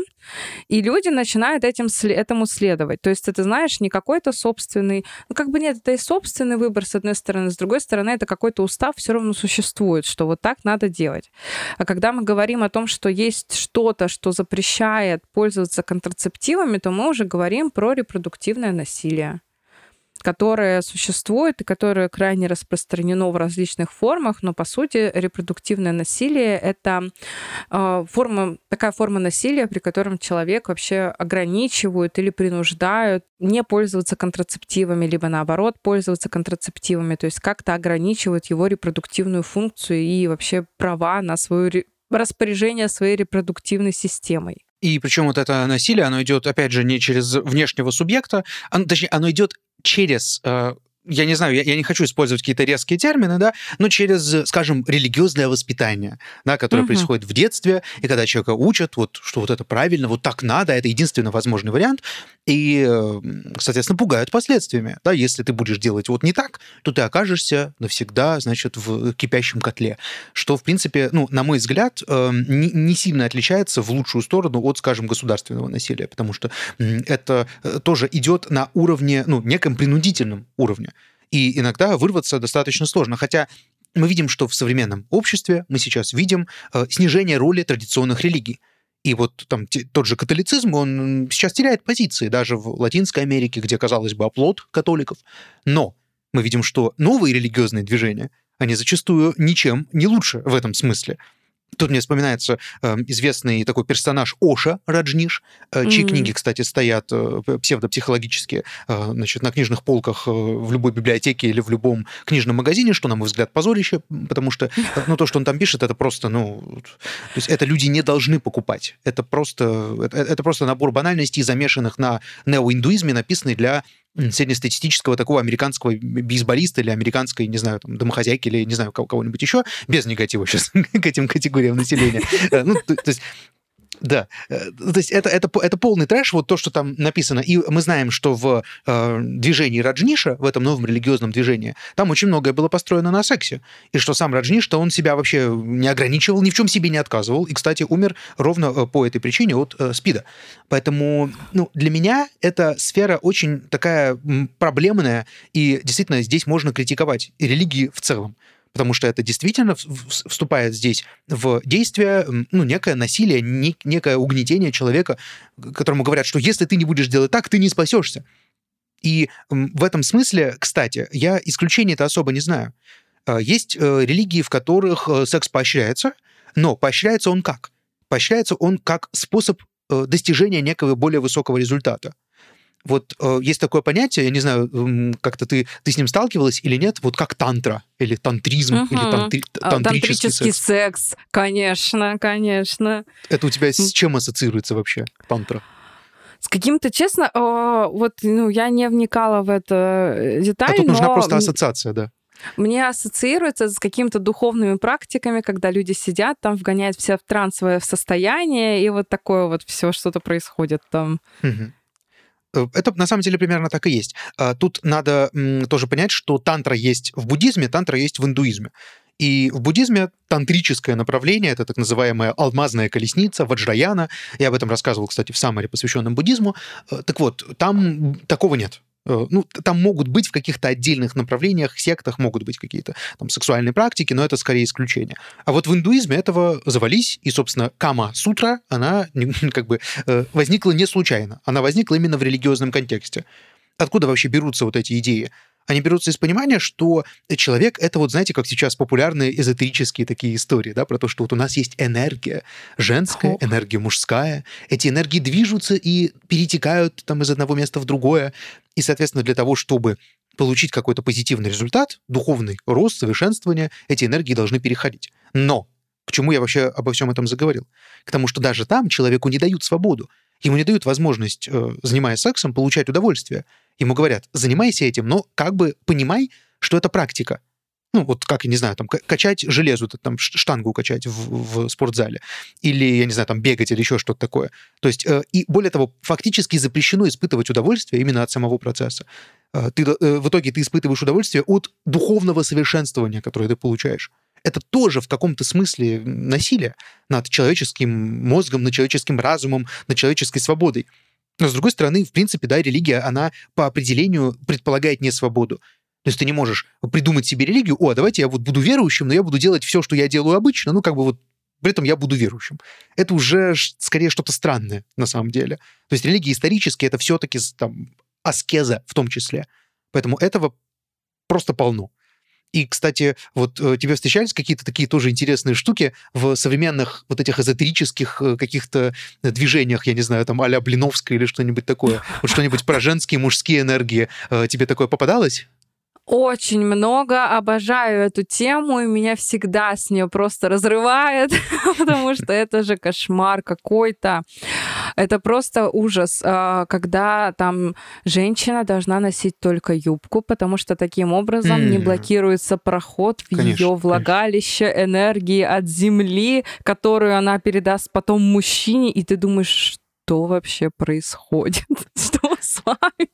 и люди начинают этим, этому следовать. То есть это, знаешь, не какой-то собственный... Ну, как бы нет, это и собственный выбор, с одной стороны. С другой стороны, это какой-то устав все равно существует, что вот так надо делать. А когда мы говорим о том, что есть что-то, что запрещает пользоваться контрацептивами, то мы уже говорим про репродуктивное насилие которое существует и которое крайне распространено в различных формах, но по сути репродуктивное насилие это э, форма, такая форма насилия, при котором человек вообще ограничивают или принуждают не пользоваться контрацептивами, либо наоборот пользоваться контрацептивами, то есть как-то ограничивают его репродуктивную функцию и вообще права на свое распоряжение своей репродуктивной системой. И причем вот это насилие, оно идет, опять же, не через внешнего субъекта, оно, точнее, оно идет через э, я не знаю, я, я не хочу использовать какие-то резкие термины, да, но через, скажем, религиозное воспитание, да, которое угу. происходит в детстве, и когда человека учат, вот, что вот это правильно, вот так надо, это единственно возможный вариант, и, соответственно, пугают последствиями, да, если ты будешь делать вот не так, то ты окажешься навсегда, значит, в кипящем котле, что, в принципе, ну, на мой взгляд, эм, не, не сильно отличается в лучшую сторону от, скажем, государственного насилия, потому что это э, тоже идет на уровне, ну, неком принудительном уровне. И иногда вырваться достаточно сложно. Хотя мы видим, что в современном обществе мы сейчас видим э, снижение роли традиционных религий. И вот там тот же католицизм, он сейчас теряет позиции даже в Латинской Америке, где, казалось бы, оплот католиков. Но мы видим, что новые религиозные движения, они зачастую ничем не лучше в этом смысле. Тут мне вспоминается э, известный такой персонаж Оша Раджниш, э, чьи mm-hmm. книги, кстати, стоят э, псевдопсихологические э, значит, на книжных полках э, в любой библиотеке или в любом книжном магазине, что, на мой взгляд, позорище, потому что э, ну, то, что он там пишет, это просто, ну, то есть это люди не должны покупать. Это просто, это, это просто набор банальностей, замешанных на неоиндуизме, написанный для среднестатистического такого американского бейсболиста или американской, не знаю, там, домохозяйки или, не знаю, кого-нибудь еще, без негатива сейчас <laughs> к этим категориям населения. Э, ну, то, то есть да, э, то есть это, это, это полный трэш, вот то, что там написано. И мы знаем, что в э, движении Раджниша, в этом новом религиозном движении, там очень многое было построено на сексе. И что сам Раджниш, что он себя вообще не ограничивал, ни в чем себе не отказывал. И, кстати, умер ровно э, по этой причине от э, СПИДа. Поэтому ну, для меня эта сфера очень такая проблемная, и действительно здесь можно критиковать и религии в целом потому что это действительно вступает здесь в действие ну, некое насилие, некое угнетение человека, которому говорят, что если ты не будешь делать так, ты не спасешься. И в этом смысле, кстати, я исключения это особо не знаю. А, есть э, религии, в которых э, секс поощряется, но поощряется он как? Поощряется он как способ э, достижения некого более высокого результата вот э, есть такое понятие, я не знаю, как-то ты, ты с ним сталкивалась или нет, вот как тантра, или тантризм, угу. или тантри, а, тантрический, тантрический секс. секс. Конечно, конечно. Это у тебя с чем ассоциируется вообще, тантра? С каким-то, честно, вот ну, я не вникала в это детально. А тут нужна просто ассоциация, да. Мне ассоциируется с какими-то духовными практиками, когда люди сидят там, вгоняют все в трансовое состояние, и вот такое вот все что-то происходит там. Угу. Э, это на самом деле примерно так и есть. А, тут надо тоже понять, что тантра есть в буддизме, тантра есть в индуизме. И в буддизме тантрическое направление, это так называемая алмазная колесница, ваджраяна, я об этом рассказывал, кстати, в саммаре, посвященном буддизму. Э, так вот, там такого нет. Э, ну, там могут быть в каких-то отдельных направлениях, сектах могут быть какие-то там сексуальные практики, но это скорее исключение. А вот в индуизме этого завались, и, собственно, Кама-сутра, она <laughs> как бы э, возникла не случайно, она возникла именно в религиозном контексте. Откуда вообще берутся вот эти идеи? Они берутся из понимания, что человек — это вот, знаете, как сейчас популярные эзотерические такие истории, да, про то, что вот у нас есть энергия женская, энергия мужская, эти энергии движутся и перетекают там из одного места в другое, и, соответственно, для того, чтобы получить какой-то позитивный результат, духовный рост, совершенствование, эти энергии должны переходить. Но к чему я вообще обо всем этом заговорил? К тому, что даже там человеку не дают свободу. Ему не дают возможность, э, занимаясь сексом, получать удовольствие. Ему говорят, занимайся этим, но как бы понимай, что это практика. Ну, вот как, я не знаю, там, качать железо, там, штангу качать в, в спортзале. Или, я не знаю, там, бегать или еще что-то такое. То есть, э, и более того, фактически запрещено испытывать удовольствие именно от самого процесса. Э, ты, в итоге ты испытываешь удовольствие от духовного совершенствования, которое ты получаешь. Это тоже в каком-то смысле насилие над человеческим мозгом, над человеческим разумом, над человеческой свободой. Но, с другой стороны, в принципе, да, религия, она по определению предполагает не свободу. То есть ты не можешь придумать себе религию, о, давайте я вот буду верующим, но я буду делать все, что я делаю обычно, ну, как бы вот при этом я буду верующим. Это уже скорее что-то странное на самом деле. То есть религия исторически это все-таки там аскеза в том числе. Поэтому этого просто полно. И, кстати, вот э, тебе встречались какие-то такие тоже интересные штуки в современных вот этих эзотерических э, каких-то движениях, я не знаю, там а-ля Блиновская или что-нибудь такое? Вот что-нибудь про женские, мужские энергии. Э, тебе такое попадалось? Очень много, обожаю эту тему, и меня всегда с нее просто разрывает, <laughs> потому что это же кошмар какой-то. Это просто ужас, а, когда там женщина должна носить только юбку, потому что таким образом mm. не блокируется проход в ее влагалище конечно. энергии от земли, которую она передаст потом мужчине, и ты думаешь, что вообще происходит? <laughs> Что с вами?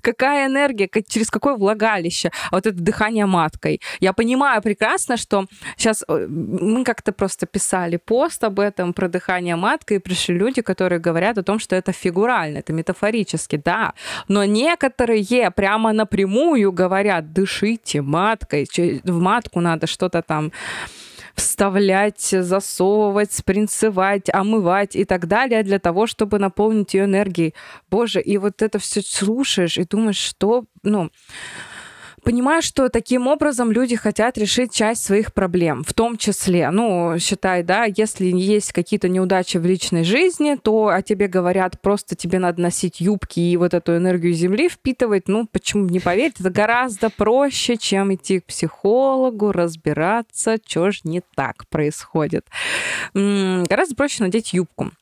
Какая энергия? Как, через какое влагалище? А вот это дыхание маткой. Я понимаю прекрасно, что сейчас э, мы как-то просто писали пост об этом, про дыхание маткой, и пришли люди, которые говорят о том, что это фигурально, это метафорически, да. Но некоторые прямо напрямую говорят, дышите маткой, в матку надо что-то там вставлять, засовывать, спринцевать, омывать и так далее для того, чтобы наполнить ее энергией. Боже, и вот это все слушаешь и думаешь, что, ну, Понимаю, что таким образом люди хотят решить часть своих проблем, в том числе, ну, считай, да, если есть какие-то неудачи в личной жизни, то о тебе говорят, просто тебе надо носить юбки и вот эту энергию Земли впитывать, ну, почему не поверить, это гораздо проще, чем идти к психологу, разбираться, что же не так происходит. Гораздо проще надеть юбку.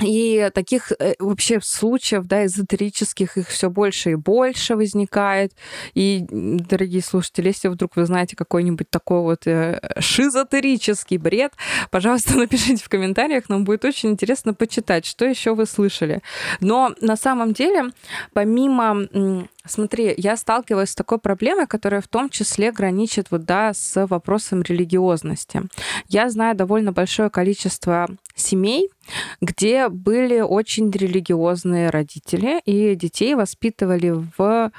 И таких э, вообще случаев, да, эзотерических, их все больше и больше возникает. И, дорогие слушатели, если вдруг вы знаете какой-нибудь такой вот э, шизотерический бред, пожалуйста, <laughs> напишите в комментариях, нам будет очень интересно почитать, что еще вы слышали. Но на самом деле, помимо Смотри, я сталкиваюсь с такой проблемой, которая в том числе граничит вот, да, с вопросом религиозности. Я знаю довольно большое количество семей, где были очень религиозные родители, и детей воспитывали в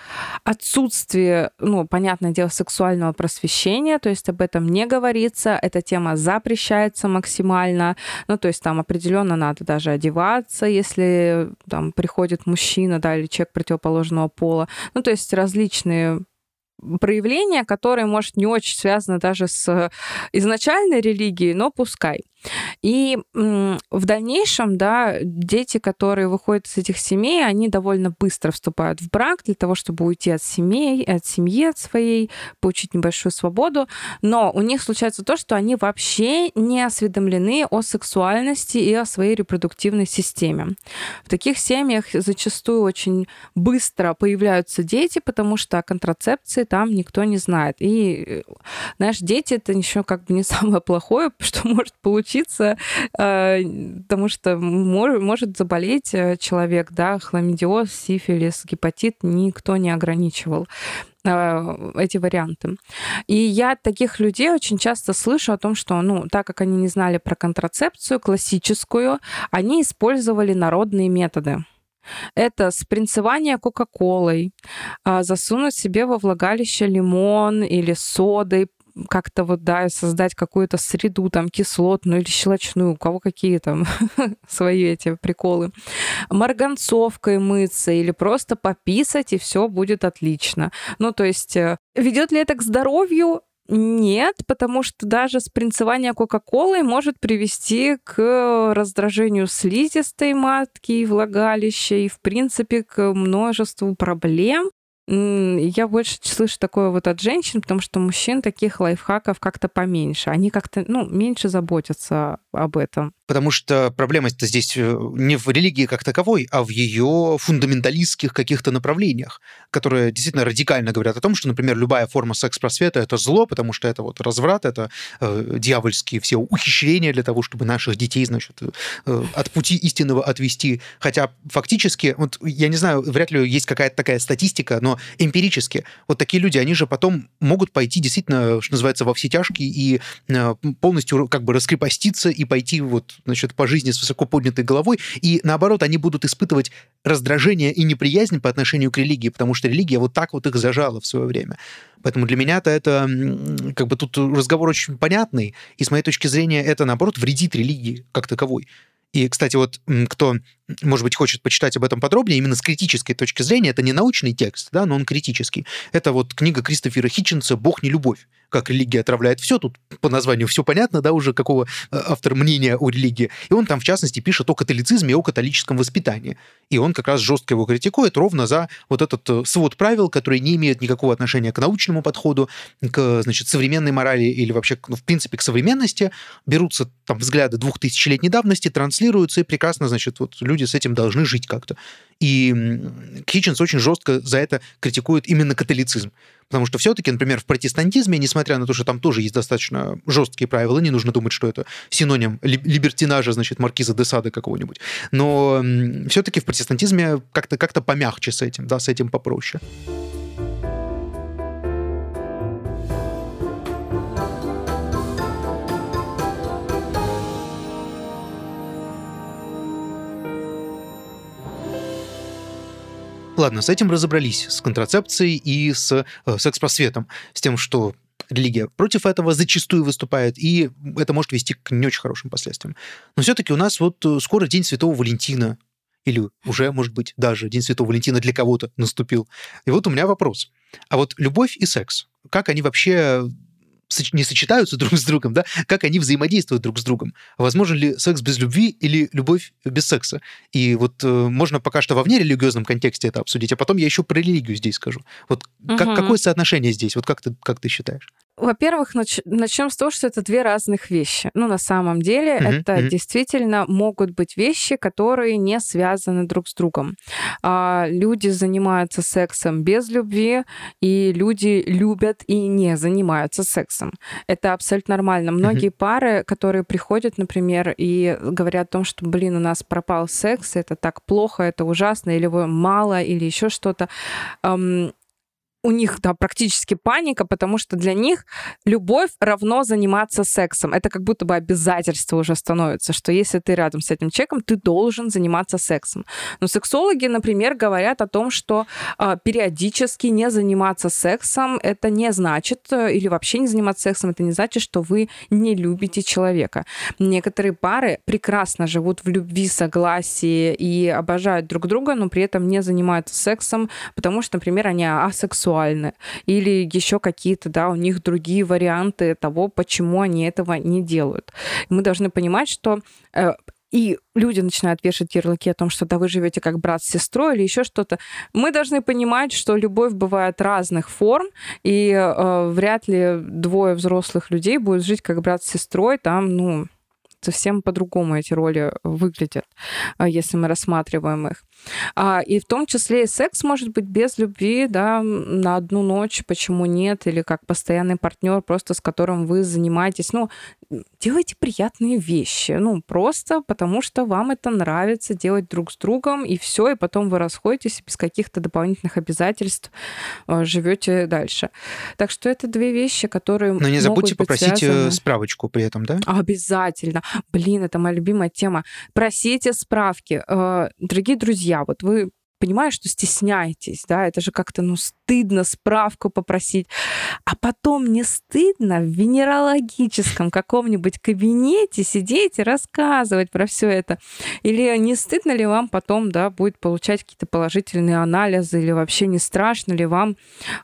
отсутствии, ну, понятное дело, сексуального просвещения, то есть об этом не говорится, эта тема запрещается максимально, ну, то есть там определенно надо даже одеваться, если там приходит мужчина, да, или человек противоположного пола, ну, то есть различные проявления, которые, может, не очень связаны даже с изначальной религией, но пускай. И в дальнейшем, да, дети, которые выходят из этих семей, они довольно быстро вступают в брак для того, чтобы уйти от семей, от семьи от своей, получить небольшую свободу. Но у них случается то, что они вообще не осведомлены о сексуальности и о своей репродуктивной системе. В таких семьях зачастую очень быстро появляются дети, потому что о контрацепции там никто не знает. И, знаешь, дети это еще как бы не самое плохое, <laughs> что может получить случиться, э, потому что может заболеть э, человек, да, хламидиоз, сифилис, гепатит, никто не ограничивал э, эти варианты. И я таких людей очень часто слышу о том, что, ну, так как они не знали про контрацепцию классическую, они использовали народные методы. Это спринцевание Кока-Колой, засунуть себе во влагалище лимон или содой, как-то вот, да, создать какую-то среду там кислотную или щелочную, у кого какие там <laughs> свои эти приколы. Марганцовкой мыться или просто пописать, и все будет отлично. Ну, то есть, э, ведет ли это к здоровью? Нет, потому что даже спринцевание Кока-Колой может привести к раздражению слизистой матки и влагалища, и, в принципе, к множеству проблем, я больше слышу такое вот от женщин, потому что мужчин таких лайфхаков как-то поменьше. Они как-то, ну, меньше заботятся об этом. Потому что проблема-то здесь э, не в религии как таковой, а в ее фундаменталистских каких-то направлениях, которые действительно радикально говорят о том, что, например, любая форма секс-просвета — это зло, потому что это вот разврат, это э, дьявольские все ухищрения для того, чтобы наших детей, значит, э, от пути истинного отвести. Хотя фактически, вот я не знаю, вряд ли есть какая-то такая статистика, но эмпирически вот такие люди, они же потом могут пойти действительно, что называется, во все тяжкие и э, полностью как бы раскрепоститься и пойти вот, значит, по жизни с высоко поднятой головой. И наоборот, они будут испытывать раздражение и неприязнь по отношению к религии, потому что религия вот так вот их зажала в свое время. Поэтому для меня-то это как бы тут разговор очень понятный, и с моей точки зрения это, наоборот, вредит религии как таковой. И, кстати, вот кто, может быть, хочет почитать об этом подробнее, именно с критической точки зрения, это не научный текст, да, но он критический. Это вот книга Кристофера Хитченса «Бог не любовь» как религия отравляет все. Тут по названию все понятно, да, уже какого э, автор мнения о религии. И он там, в частности, пишет о католицизме и о католическом воспитании. И он как раз жестко его критикует ровно за вот этот э, свод правил, которые не имеют никакого отношения к научному подходу, к, значит, современной морали или вообще, ну, в принципе, к современности. Берутся там взгляды двухтысячелетней давности, транслируются, и прекрасно, значит, вот люди с этим должны жить как-то. И Хитчинс очень жестко за это критикует именно католицизм. Потому что все-таки, например, в протестантизме, несмотря на то, что там тоже есть достаточно жесткие правила, не нужно думать, что это синоним либертинажа, значит, маркиза де Сада какого-нибудь. Но все-таки в протестантизме как-то как помягче с этим, да, с этим попроще. Ладно, с этим разобрались, с контрацепцией и с э, секс-просветом, с тем, что религия против этого зачастую выступает, и это может вести к не очень хорошим последствиям. Но все-таки у нас вот э, скоро День Святого Валентина, или уже, может быть, даже День Святого Валентина для кого-то наступил. И вот у меня вопрос. А вот любовь и секс, как они вообще не сочетаются <laughs> друг с другом, да, как они взаимодействуют друг с другом. Возможен ли секс без любви или любовь без секса? И вот э, можно пока что во внерелигиозном контексте это обсудить, а потом я еще про религию здесь скажу. Вот угу. как, какое соотношение здесь? Вот как ты, как ты считаешь? Во-первых, нач- начнем с того, что это две разных вещи. Ну, на самом деле, mm-hmm. это mm-hmm. действительно могут быть вещи, которые не связаны друг с другом. А, люди занимаются сексом без любви, и люди любят и не занимаются сексом. Это абсолютно нормально. Многие mm-hmm. пары, которые приходят, например, и говорят о том, что, блин, у нас пропал секс, это так плохо, это ужасно, или его мало, или еще что-то. Эм, у них да, практически паника, потому что для них любовь равно заниматься сексом. Это как будто бы обязательство уже становится, что если ты рядом с этим человеком, ты должен заниматься сексом. Но сексологи, например, говорят о том, что э, периодически не заниматься сексом это не значит, э, или вообще не заниматься сексом, это не значит, что вы не любите человека. Некоторые пары прекрасно живут в любви, согласии и обожают друг друга, но при этом не занимаются сексом, потому что, например, они асексуальны сексуальны, или еще какие-то, да, у них другие варианты того, почему они этого не делают. Мы должны понимать, что э, и люди начинают вешать ярлыки о том, что да вы живете как брат с сестрой или еще что-то. Мы должны понимать, что любовь бывает разных форм, и э, вряд ли двое взрослых людей будут жить как брат с сестрой, там, ну, совсем по-другому эти роли выглядят, э, если мы рассматриваем их. А, и в том числе и секс может быть без любви, да, на одну ночь, почему нет, или как постоянный партнер, просто с которым вы занимаетесь. Ну, делайте приятные вещи, ну, просто потому что вам это нравится делать друг с другом, и все, и потом вы расходитесь без каких-то дополнительных обязательств, э, живете дальше. Так что это две вещи, которые Но не забудьте попросить э, связаны. справочку при этом, да? Обязательно. Блин, это моя любимая тема. Просите справки. Э, дорогие друзья, друзья, вот вы понимаю, что стесняетесь, да, это же как-то, ну, стыдно справку попросить. А потом не стыдно в венерологическом каком-нибудь кабинете сидеть и рассказывать про все это. Или не стыдно ли вам потом, да, будет получать какие-то положительные анализы, или вообще не страшно ли вам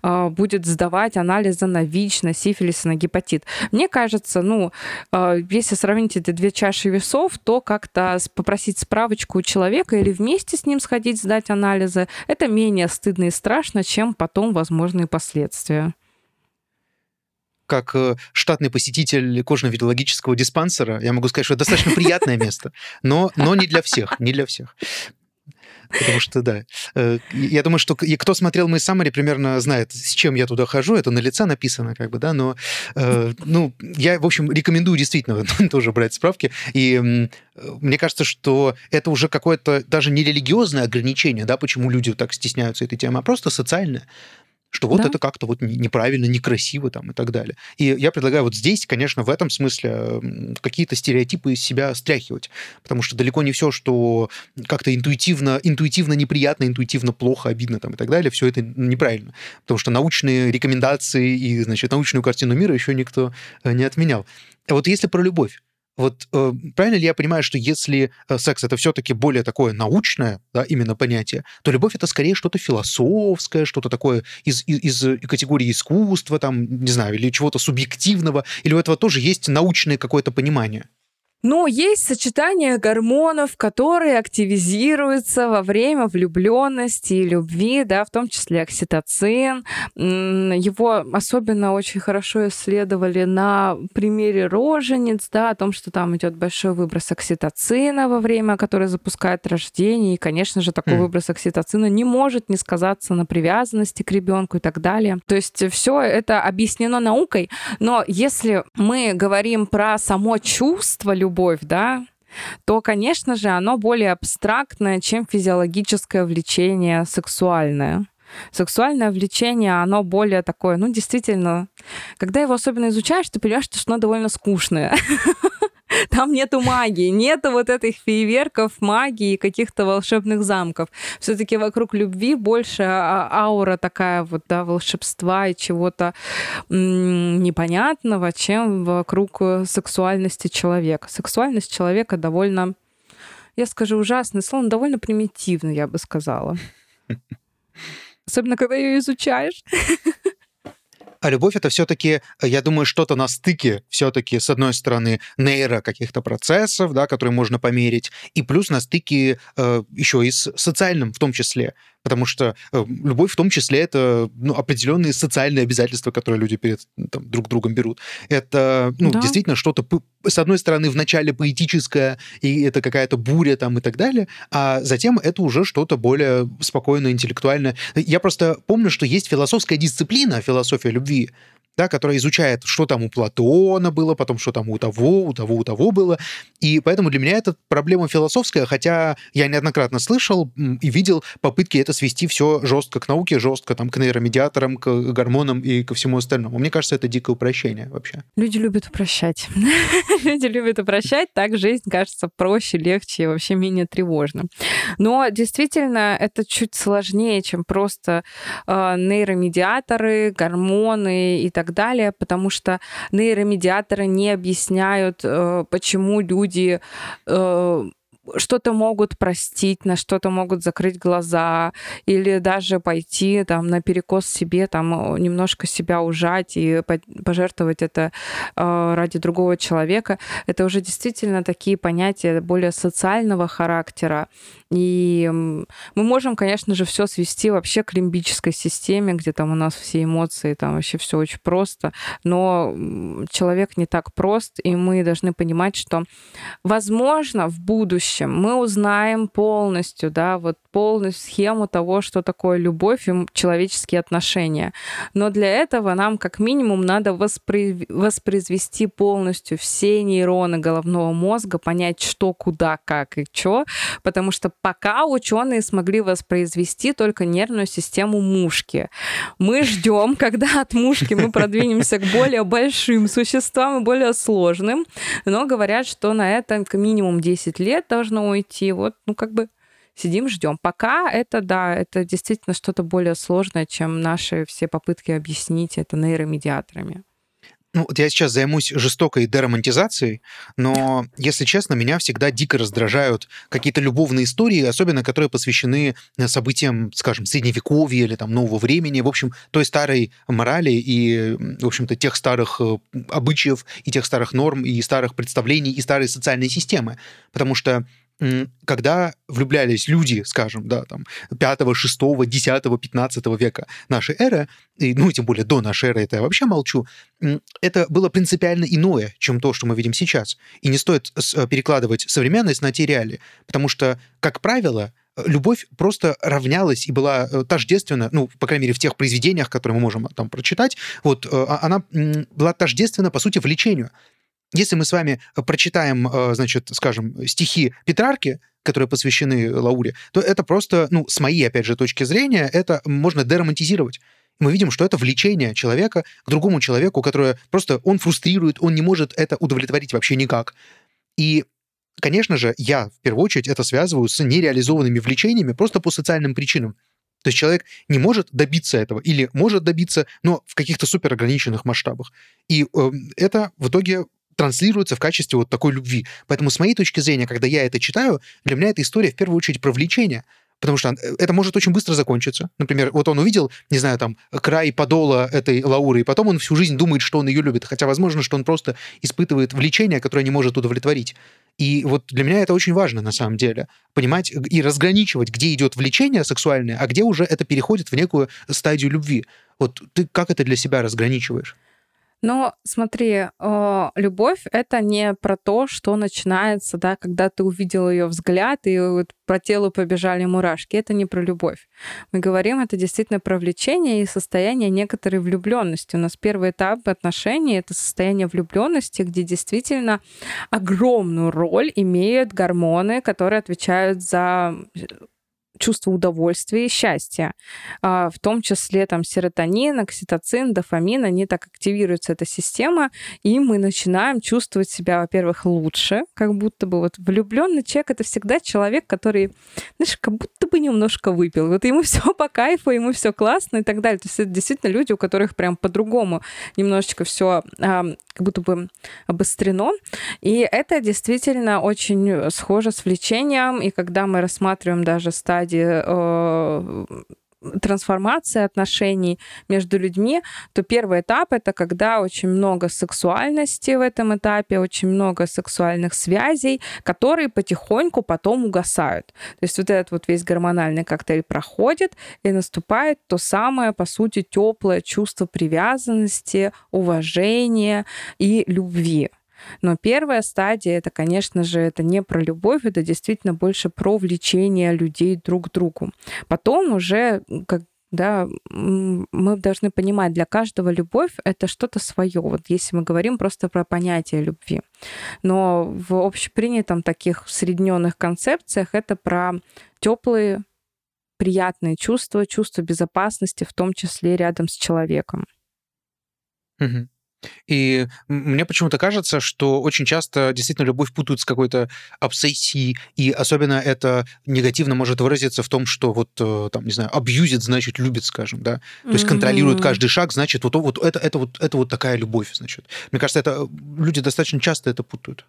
э, будет сдавать анализы на ВИЧ, на сифилис, на гепатит. Мне кажется, ну, э, если сравнить эти две чаши весов, то как-то попросить справочку у человека или вместе с ним сходить, сдать анализ, анализа, это менее стыдно и страшно, чем потом возможные последствия. как э, штатный посетитель кожно-венерологического диспансера, я могу сказать, что это достаточно приятное место, но, но не для всех, не для всех. Потому что, да, э, я думаю, что кто смотрел мой саммари, примерно знает, с чем я туда хожу. Это на лице написано, как бы, да, но, э, ну, я, в общем, рекомендую действительно <laughs> тоже брать справки. И мне кажется, что это уже какое-то даже не религиозное ограничение, да, почему люди так стесняются этой темы, а просто социальное что вот да. это как-то вот неправильно, некрасиво там и так далее. И я предлагаю вот здесь, конечно, в этом смысле какие-то стереотипы из себя стряхивать, потому что далеко не все, что как-то интуитивно, интуитивно неприятно, интуитивно плохо, обидно там и так далее, все это неправильно, потому что научные рекомендации и, значит, научную картину мира еще никто э, не отменял. А вот если про любовь, вот э, правильно ли я понимаю, что если э, секс это все-таки более такое научное, да, именно понятие, то любовь это скорее что-то философское, что-то такое из, из, из категории искусства, там, не знаю, или чего-то субъективного, или у этого тоже есть научное какое-то понимание? Но есть сочетание гормонов, которые активизируются во время влюбленности и любви, да, в том числе окситоцин. Его особенно очень хорошо исследовали на примере рожениц, да, о том, что там идет большой выброс окситоцина во время, который запускает рождение. И, конечно же, такой mm. выброс окситоцина не может не сказаться на привязанности к ребенку и так далее. То есть все это объяснено наукой. Но если мы говорим про само чувство любви, любовь, да, то, конечно же, оно более абстрактное, чем физиологическое влечение сексуальное. Сексуальное влечение, оно более такое, ну, действительно, когда его особенно изучаешь, ты понимаешь, что оно довольно скучное. <laughs> <laughs> Там нету магии, нету вот этих фейерверков, магии, каких-то волшебных замков. Все-таки вокруг любви больше а, аура такая вот, да, волшебства и чего-то непонятного, чем вокруг сексуальности человека. Сексуальность человека довольно, я скажу ужасное слово, довольно примитивно, я бы сказала. <laughs> Особенно, когда ее изучаешь. <laughs> А любовь это все-таки, я думаю, что-то на стыке все-таки, с одной стороны, нейро каких-то процессов, да, которые можно померить, и плюс на стыке э, еще и с социальным в том числе потому что э, любовь в том числе это ну, определенные социальные обязательства, которые люди перед там, друг другом берут. Это ну, да. действительно что-то, с одной стороны, вначале поэтическое, и это какая-то буря там и так далее, а затем это уже что-то более спокойное, интеллектуальное. Я просто помню, что есть философская дисциплина, философия любви, да, которая изучает, что там у Платона было, потом что там у того, у того, у того было. И поэтому для меня это проблема философская, хотя я неоднократно слышал и видел попытки это свести все жестко к науке, жестко там к нейромедиаторам, к гормонам и ко всему остальному. Мне кажется, это дикое упрощение вообще. Люди любят упрощать. <laughs> Люди любят упрощать, так жизнь кажется проще, легче и вообще менее тревожным. Но действительно, это чуть сложнее, чем просто э, нейромедиаторы, гормоны и так так далее, потому что нейромедиаторы не объясняют, э, почему люди э, что-то могут простить, на что-то могут закрыть глаза, или даже пойти там на перекос себе, там немножко себя ужать и пожертвовать это э, ради другого человека. Это уже действительно такие понятия более социального характера. И мы можем, конечно же, все свести вообще к лимбической системе, где там у нас все эмоции, там вообще все очень просто. Но человек не так прост, и мы должны понимать, что, возможно, в будущем мы узнаем полностью, да, вот полную схему того, что такое любовь и человеческие отношения. Но для этого нам как минимум надо воспри... воспроизвести полностью все нейроны головного мозга, понять, что, куда, как и что, потому что пока ученые смогли воспроизвести только нервную систему мушки. Мы ждем, <laughs> когда от мушки мы продвинемся к более большим существам и более сложным, но говорят, что на это минимум 10 лет должно уйти. Вот, ну, как бы сидим, ждем. Пока это, да, это действительно что-то более сложное, чем наши все попытки объяснить это нейромедиаторами. Ну, вот я сейчас займусь жестокой деромантизацией, но, если честно, меня всегда дико раздражают какие-то любовные истории, особенно которые посвящены э, событиям, скажем, средневековья или там нового времени, в общем, той старой морали и, в общем-то, тех старых э, обычаев и тех старых норм и старых представлений и старой социальной системы. Потому что когда влюблялись люди, скажем, да, там, 5, 6, 10, 15 века нашей эры, и, ну, тем более до нашей эры, это я вообще молчу, это было принципиально иное, чем то, что мы видим сейчас. И не стоит э, перекладывать современность на те реалии, потому что, как правило, любовь просто равнялась и была э, тождественна, ну, по крайней мере, в тех произведениях, которые мы можем там прочитать, вот, э, а, она была тождественна, по сути, влечению. Если мы с вами э, прочитаем, э, значит, скажем, стихи Петрарки, которые посвящены Лауре, то это просто, ну, с моей, опять же, точки зрения, это можно деромантизировать. Мы видим, что это влечение человека к другому человеку, которое просто он фрустрирует, он не может это удовлетворить вообще никак. И конечно же, я в первую очередь это связываю с нереализованными влечениями просто по социальным причинам. То есть человек не может добиться этого или может добиться, но в каких-то супер ограниченных масштабах. И э, это в итоге транслируется в качестве вот такой любви. Поэтому с моей точки зрения, когда я это читаю, для меня эта история в первую очередь про влечение потому что э, это может очень быстро закончиться. Например, вот он увидел, не знаю, там, край подола этой Лауры, и потом он всю жизнь думает, что он ее любит, хотя возможно, что он просто испытывает влечение, которое не может удовлетворить. И вот для меня это очень важно на самом деле, понимать и разграничивать, где идет влечение сексуальное, а где уже это переходит в некую стадию любви. Вот ты как это для себя разграничиваешь? Но смотри, э, любовь это не про то, что начинается, да, когда ты увидел ее взгляд и вот по телу побежали мурашки. Это не про любовь. Мы говорим это действительно про влечение и состояние некоторой влюбленности. У нас первый этап отношений это состояние влюбленности, где действительно огромную роль имеют гормоны, которые отвечают за чувство удовольствия и счастья. А, в том числе там серотонин, окситоцин, дофамин, они так активируется эта система, и мы начинаем чувствовать себя, во-первых, лучше, как будто бы вот влюбленный человек это всегда человек, который, знаешь, как будто бы немножко выпил. Вот ему <laughs> все по кайфу, ему все классно и так далее. То есть это действительно люди, у которых прям по-другому немножечко все а, как будто бы обострено. И это действительно очень схоже с влечением. И когда мы рассматриваем даже стадии э, трансформации отношений между людьми, то первый этап это когда очень много сексуальности в этом этапе, очень много сексуальных связей, которые потихоньку потом угасают. То есть вот этот вот весь гормональный коктейль проходит и наступает то самое, по сути, теплое чувство привязанности, уважения и любви. Но первая стадия, это, конечно же, это не про любовь, это действительно больше про влечение людей друг к другу. Потом уже, как да, мы должны понимать, для каждого любовь это что-то свое. Вот если мы говорим просто про понятие любви. Но в общепринятом таких усредненных концепциях это про теплые, приятные чувства, чувство безопасности, в том числе рядом с человеком. Угу. И мне почему-то кажется, что очень часто действительно любовь путают с какой-то обсессией, и особенно это негативно может выразиться в том, что вот э, там, не знаю, абьюзит, значит, любит, скажем, да, то есть контролирует каждый шаг, значит, вот, вот это, это, вот, это вот такая любовь, значит. Мне кажется, это люди достаточно часто это путают.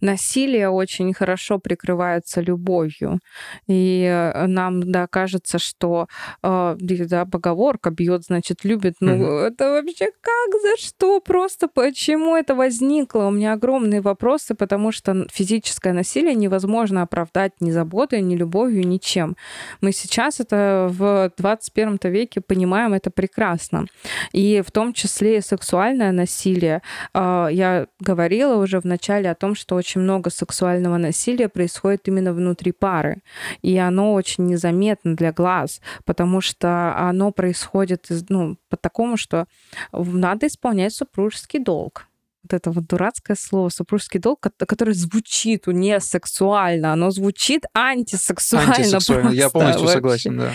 Насилие очень хорошо прикрывается любовью. И э, нам, да, кажется, что э, да, поговорка бьет, значит, любит. Ну, угу. это вообще как, за что, просто почему это возникло? У меня огромные вопросы, потому что физическое насилие невозможно оправдать ни заботой, ни любовью, ничем. Мы сейчас это в 21 веке понимаем это прекрасно. И в том числе и сексуальное насилие. Э, я говорила уже в начале о том, что очень много сексуального насилия происходит именно внутри пары. И оно очень незаметно для глаз, потому что оно происходит ну, по такому, что надо исполнять супружеский долг вот это вот дурацкое слово супружеский долг, которое звучит не сексуально, оно звучит антисексуально. Антисексуально, просто, я полностью вообще. согласен, да.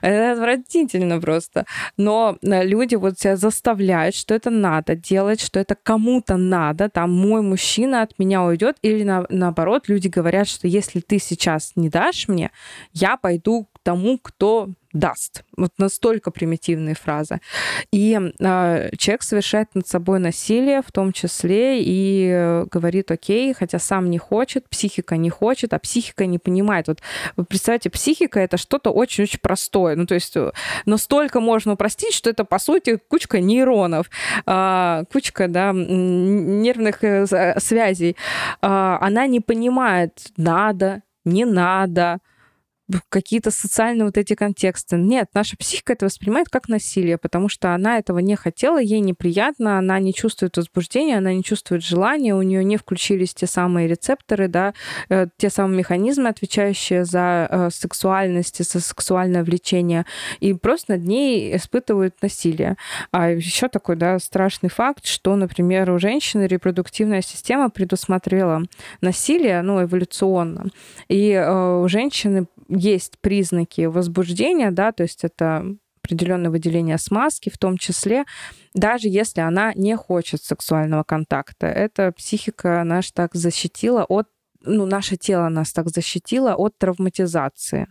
Это отвратительно просто. Но э, люди вот себя заставляют, что это надо делать, что это кому-то надо, там мой мужчина от меня уйдет, или на, наоборот, люди говорят, что если ты сейчас не дашь мне, я пойду к тому, кто даст. Вот настолько примитивные фразы. И э, человек совершает над собой насилие, в том числе, и э, говорит, окей, хотя сам не хочет, психика не хочет, а психика не понимает. Вот вы представьте, психика это что-то очень-очень простое. Ну, то есть э, настолько можно упростить, что это, по сути, кучка нейронов, э, кучка, да, нервных э, связей. Э, она не понимает, надо, не надо, какие-то социальные вот эти контексты. Нет, наша психика это воспринимает как насилие, потому что она этого не хотела, ей неприятно, она не чувствует возбуждения, она не чувствует желания, у нее не включились те самые рецепторы, да, э, те самые механизмы, отвечающие за э, сексуальность и за сексуальное влечение, и просто над ней испытывают насилие. А еще такой, да, страшный факт, что, например, у женщины репродуктивная система предусмотрела насилие, ну, эволюционно, и э, у женщины есть признаки возбуждения, да, то есть это определенное выделение смазки, в том числе, даже если она не хочет сексуального контакта. Это психика наш так защитила от, ну, наше тело нас так защитило от травматизации.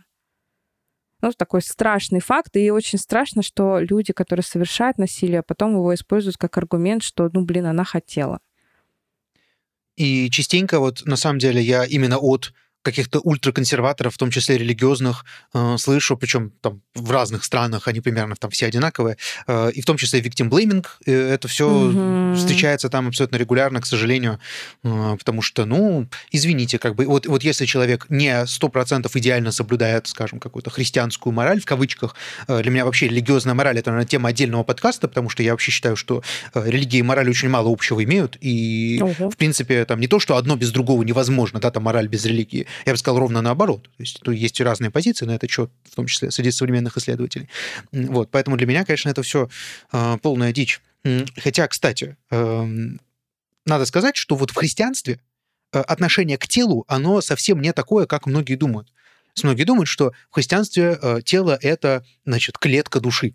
Ну, такой страшный факт, и очень страшно, что люди, которые совершают насилие, потом его используют как аргумент, что, ну, блин, она хотела. И частенько вот на самом деле я именно от каких-то ультраконсерваторов, в том числе религиозных, э, слышу, причем там в разных странах они примерно там все одинаковые, э, и в том числе victim blaming, э, это все угу. встречается там абсолютно регулярно, к сожалению, э, потому что, ну, извините, как бы, вот, вот если человек не сто процентов идеально соблюдает, скажем, какую-то христианскую мораль, в кавычках, э, для меня вообще религиозная мораль, это, наверное, тема отдельного подкаста, потому что я вообще считаю, что э, религия и мораль очень мало общего имеют, и, угу. в принципе, там не то, что одно без другого невозможно, да, там мораль без религии, я бы сказал ровно наоборот. То есть тут есть разные позиции на этот счет, в том числе среди современных исследователей. Вот, поэтому для меня, конечно, это все э, полная дичь. Хотя, кстати, э, надо сказать, что вот в христианстве э, отношение к телу, оно совсем не такое, как многие думают. Многие думают, что в христианстве э, тело это, значит, клетка души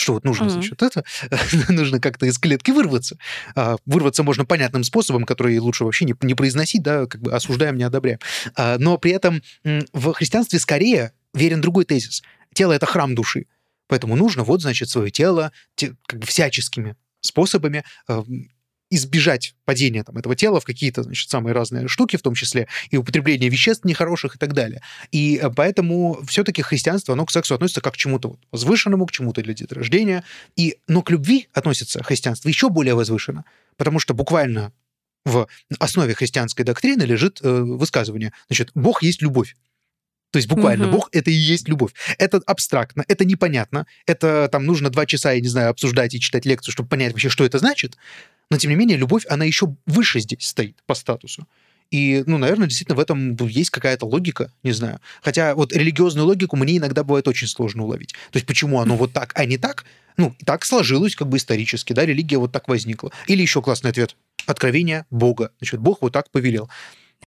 что вот нужно, mm-hmm. значит, это, <laughs> нужно как-то из клетки вырваться. А, вырваться можно понятным способом, который лучше вообще не, не произносить, да, как бы осуждаем, не одобряем. А, но при этом в христианстве скорее верен другой тезис. Тело — это храм души. Поэтому нужно вот, значит, свое тело те, как бы всяческими способами э, избежать падения там, этого тела в какие-то значит, самые разные штуки, в том числе и употребление веществ нехороших и так далее. И э, поэтому все-таки христианство, оно к сексу относится как к чему-то вот возвышенному, к чему-то для деторождения. И, но к любви относится христианство еще более возвышенно, потому что буквально в основе христианской доктрины лежит э, высказывание, значит, Бог есть любовь. То есть буквально угу. Бог это и есть любовь. Это абстрактно, это непонятно, это там нужно два часа, я не знаю, обсуждать и читать лекцию, чтобы понять вообще, что это значит. Но тем не менее, любовь, она еще выше здесь стоит по статусу. И, ну, наверное, действительно в этом есть какая-то логика, не знаю. Хотя вот религиозную логику мне иногда бывает очень сложно уловить. То есть почему оно вот так, а не так? Ну, так сложилось как бы исторически, да, религия вот так возникла. Или еще классный ответ. Откровение Бога. Значит, Бог вот так повелел.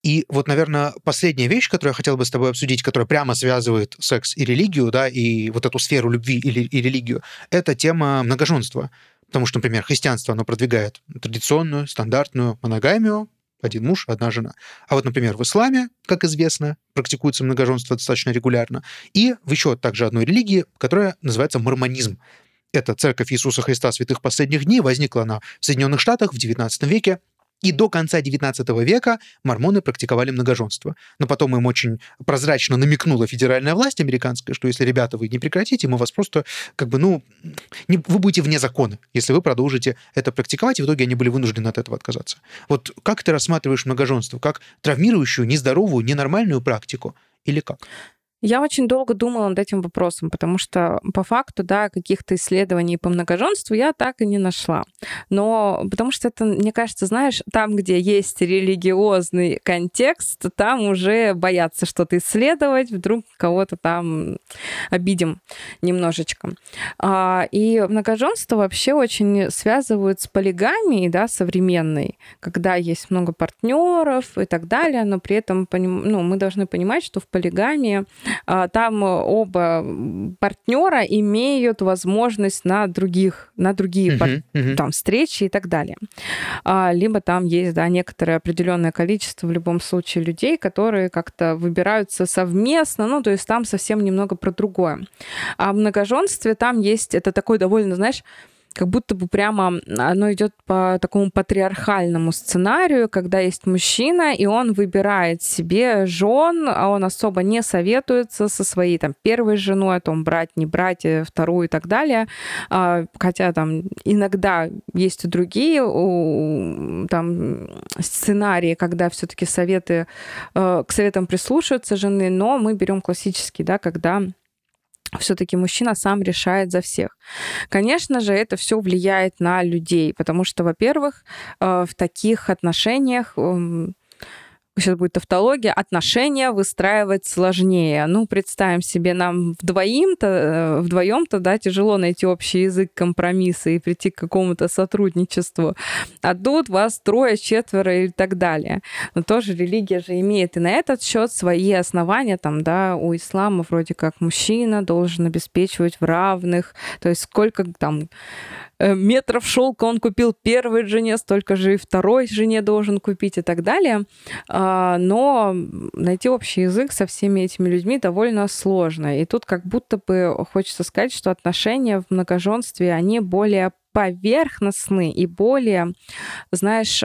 И вот, наверное, последняя вещь, которую я хотел бы с тобой обсудить, которая прямо связывает секс и религию, да, и вот эту сферу любви и, и религию, это тема многоженства. Потому что, например, христианство, оно продвигает традиционную, стандартную моногамию, один муж, одна жена. А вот, например, в исламе, как известно, практикуется многоженство достаточно регулярно. И в еще также одной религии, которая называется мормонизм. Это церковь Иисуса Христа святых последних дней. Возникла она в Соединенных Штатах в XIX веке. И до конца XIX века мормоны практиковали многоженство. Но потом им очень прозрачно намекнула федеральная власть американская, что если, ребята, вы не прекратите, мы вас просто, как бы, ну, не, вы будете вне закона, если вы продолжите это практиковать, и в итоге они были вынуждены от этого отказаться. Вот как ты рассматриваешь многоженство? Как травмирующую, нездоровую, ненормальную практику? Или как? Я очень долго думала над этим вопросом, потому что по факту, да, каких-то исследований по многоженству я так и не нашла. Но потому что это, мне кажется, знаешь, там, где есть религиозный контекст, там уже боятся что-то исследовать, вдруг кого-то там обидим немножечко. А, и многоженство вообще очень связывают с полигамией, да, современной, когда есть много партнеров и так далее, но при этом ну, мы должны понимать, что в полигамии там оба партнера имеют возможность на других, на другие uh-huh, пар... uh-huh. там встречи и так далее. А, либо там есть, да, некоторое определенное количество в любом случае людей, которые как-то выбираются совместно, ну, то есть там совсем немного про другое. А в многоженстве там есть, это такой довольно, знаешь, как будто бы прямо оно идет по такому патриархальному сценарию, когда есть мужчина, и он выбирает себе жен, а он особо не советуется со своей там первой женой о том, брать, не брать, э, вторую и так далее. А, хотя там иногда есть и другие там сценарии, когда все-таки советы э, к советам прислушиваются жены, но мы берем классический, да, когда все-таки мужчина сам решает за всех. Конечно же, это все влияет на людей, потому что, во-первых, э, в таких отношениях эм, сейчас будет тавтология, отношения выстраивать сложнее. Ну, представим себе, нам вдвоем-то, э, вдвоем-то, да, тяжело найти общий язык компромисса и прийти к какому-то сотрудничеству. А тут вас трое, четверо и так далее. Но тоже религия же имеет и на этот счет свои основания. Там, да, у ислама вроде как мужчина должен обеспечивать в равных, то есть сколько там метров шелка он купил первой жене, столько же и второй жене должен купить и так далее. А, но найти общий язык со всеми этими людьми довольно сложно. И тут как будто бы хочется сказать, что отношения в многоженстве, они более поверхностны и более, знаешь,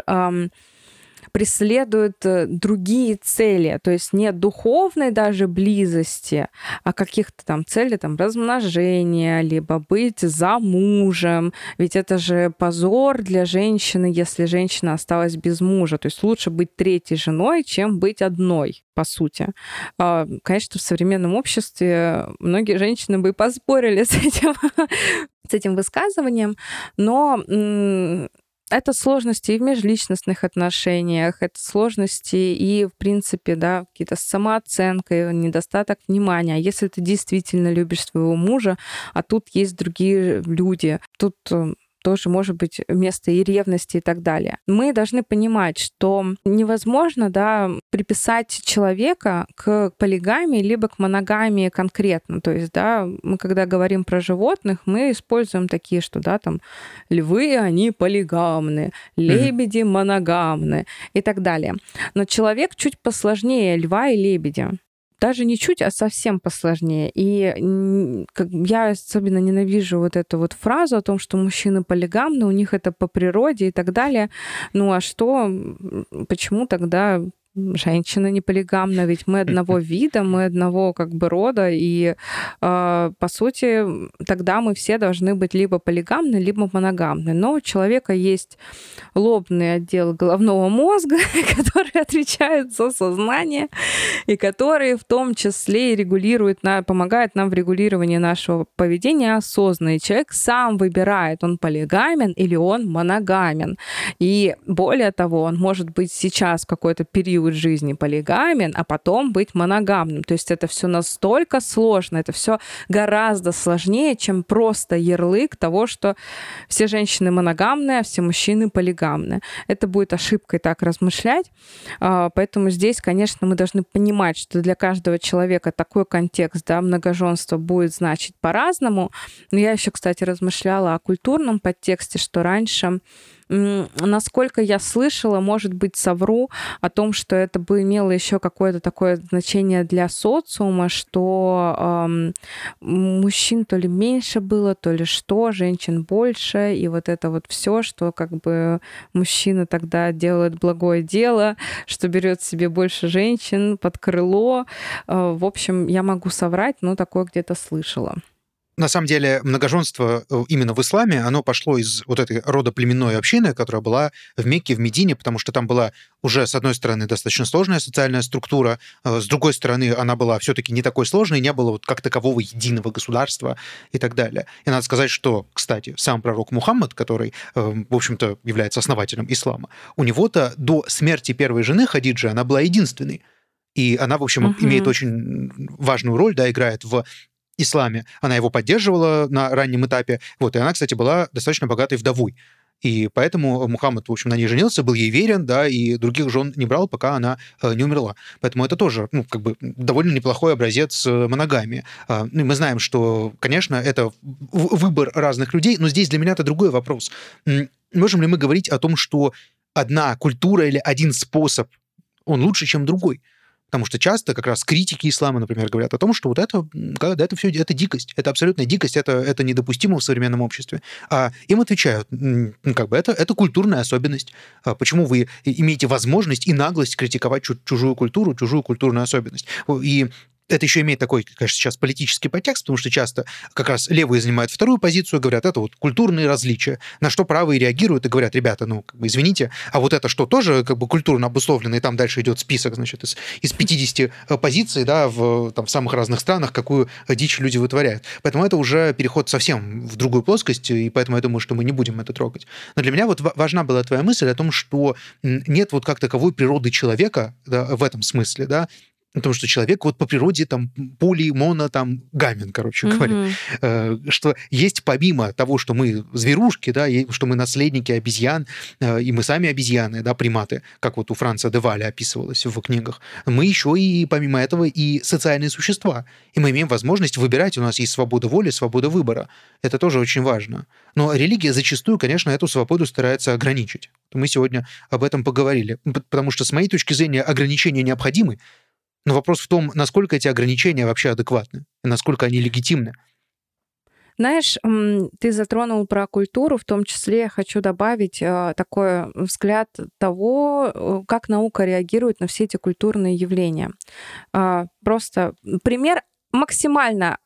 преследуют э, другие цели, то есть не духовной даже близости, а каких-то там целей, там, размножения, либо быть замужем. Ведь это же позор для женщины, если женщина осталась без мужа. То есть лучше быть третьей женой, чем быть одной по сути. А, конечно, в современном обществе многие женщины бы поспорили с этим, <laughs> с этим высказыванием, но это сложности и в межличностных отношениях, это сложности и, в принципе, да, какие-то с самооценкой, недостаток внимания. А если ты действительно любишь своего мужа, а тут есть другие люди, тут э, тоже может быть место и ревности и так далее. Мы должны понимать, что невозможно да, приписать человека к полигамии либо к моногамии конкретно. То есть, да, мы когда говорим про животных, мы используем такие, что да, там львы, они полигамны, лебеди моногамны и так далее. Но человек чуть посложнее льва и лебедя даже не чуть, а совсем посложнее. И я особенно ненавижу вот эту вот фразу о том, что мужчины полигамны, у них это по природе и так далее. Ну а что, почему тогда женщина не полигамна, ведь мы одного <laughs> вида, мы одного как бы рода, и э, по сути тогда мы все должны быть либо полигамны, либо моногамны. Но у человека есть лобный отдел головного мозга, <laughs> который отвечает за сознание, и который в том числе и регулирует, помогает нам в регулировании нашего поведения осознанно. И человек сам выбирает, он полигамен или он моногамен. И более того, он может быть сейчас в какой-то период период жизни полигамен, а потом быть моногамным. То есть это все настолько сложно, это все гораздо сложнее, чем просто ярлык того, что все женщины моногамные, а все мужчины полигамные. Это будет ошибкой так размышлять. А, поэтому здесь, конечно, мы должны понимать, что для каждого человека такой контекст, да, многоженства будет значить по-разному. Но я еще, кстати, размышляла о культурном подтексте, что раньше Насколько я слышала, может быть, совру о том, что это бы имело еще какое-то такое значение для социума, что эм, мужчин то ли меньше было, то ли что, женщин больше, и вот это вот все, что как бы мужчина тогда делает благое дело, что берет себе больше женщин под крыло. Э, в общем, я могу соврать, но такое где-то слышала на самом деле многоженство э, именно в исламе, оно пошло из вот этой рода племенной общины, которая была в Мекке, в Медине, потому что там была уже, с одной стороны, достаточно сложная социальная структура, э, с другой стороны, она была все-таки не такой сложной, не было вот как такового единого государства и так далее. И надо сказать, что, кстати, сам пророк Мухаммад, который, э, в общем-то, является основателем ислама, у него-то до смерти первой жены Хадиджи она была единственной. И она, в общем, uh-huh. имеет очень важную роль, да, играет в исламе. Она его поддерживала на раннем этапе. Вот, и она, кстати, была достаточно богатой вдовой. И поэтому Мухаммад, в общем, на ней женился, был ей верен, да, и других жен не брал, пока она э, не умерла. Поэтому это тоже, ну, как бы довольно неплохой образец э, моногамии. А, ну, мы знаем, что, конечно, это выбор разных людей, но здесь для меня это другой вопрос. Можем ли мы говорить о том, что одна культура или один способ, он лучше, чем другой? Потому что часто как раз критики ислама, например, говорят о том, что вот это, это все, это дикость, это абсолютная дикость, это, это недопустимо в современном обществе. А им отвечают, как бы это, это культурная особенность. А почему вы имеете возможность и наглость критиковать чужую культуру, чужую культурную особенность? И это еще имеет такой, конечно, сейчас политический подтекст, потому что часто как раз левые занимают вторую позицию, говорят, это вот культурные различия, на что правые реагируют и говорят, ребята, ну, как бы, извините, а вот это что, тоже как бы культурно обусловлено, и там дальше идет список, значит, из, из 50 э, позиций, да, в, там, в самых разных странах, какую дичь люди вытворяют. Поэтому это уже переход совсем в другую плоскость, и поэтому я думаю, что мы не будем это трогать. Но для меня вот важна была твоя мысль о том, что нет вот как таковой природы человека да, в этом смысле, да, Потому что человек вот по природе там поли, моно, там гамен, короче mm-hmm. говоря. Э, что есть помимо того, что мы зверушки, да, что мы наследники обезьян, э, и мы сами обезьяны, да, приматы, как вот у Франца де Валя описывалось в книгах, мы еще и помимо этого и социальные существа. И мы имеем возможность выбирать, у нас есть свобода воли, свобода выбора. Это тоже очень важно. Но религия зачастую, конечно, эту свободу старается ограничить. Мы сегодня об этом поговорили. Потому что, с моей точки зрения, ограничения необходимы, но вопрос в том, насколько эти ограничения вообще адекватны, и насколько они легитимны. Знаешь, ты затронул про культуру, в том числе я хочу добавить э, такой взгляд того, э, как наука реагирует на все эти культурные явления. А, просто пример максимально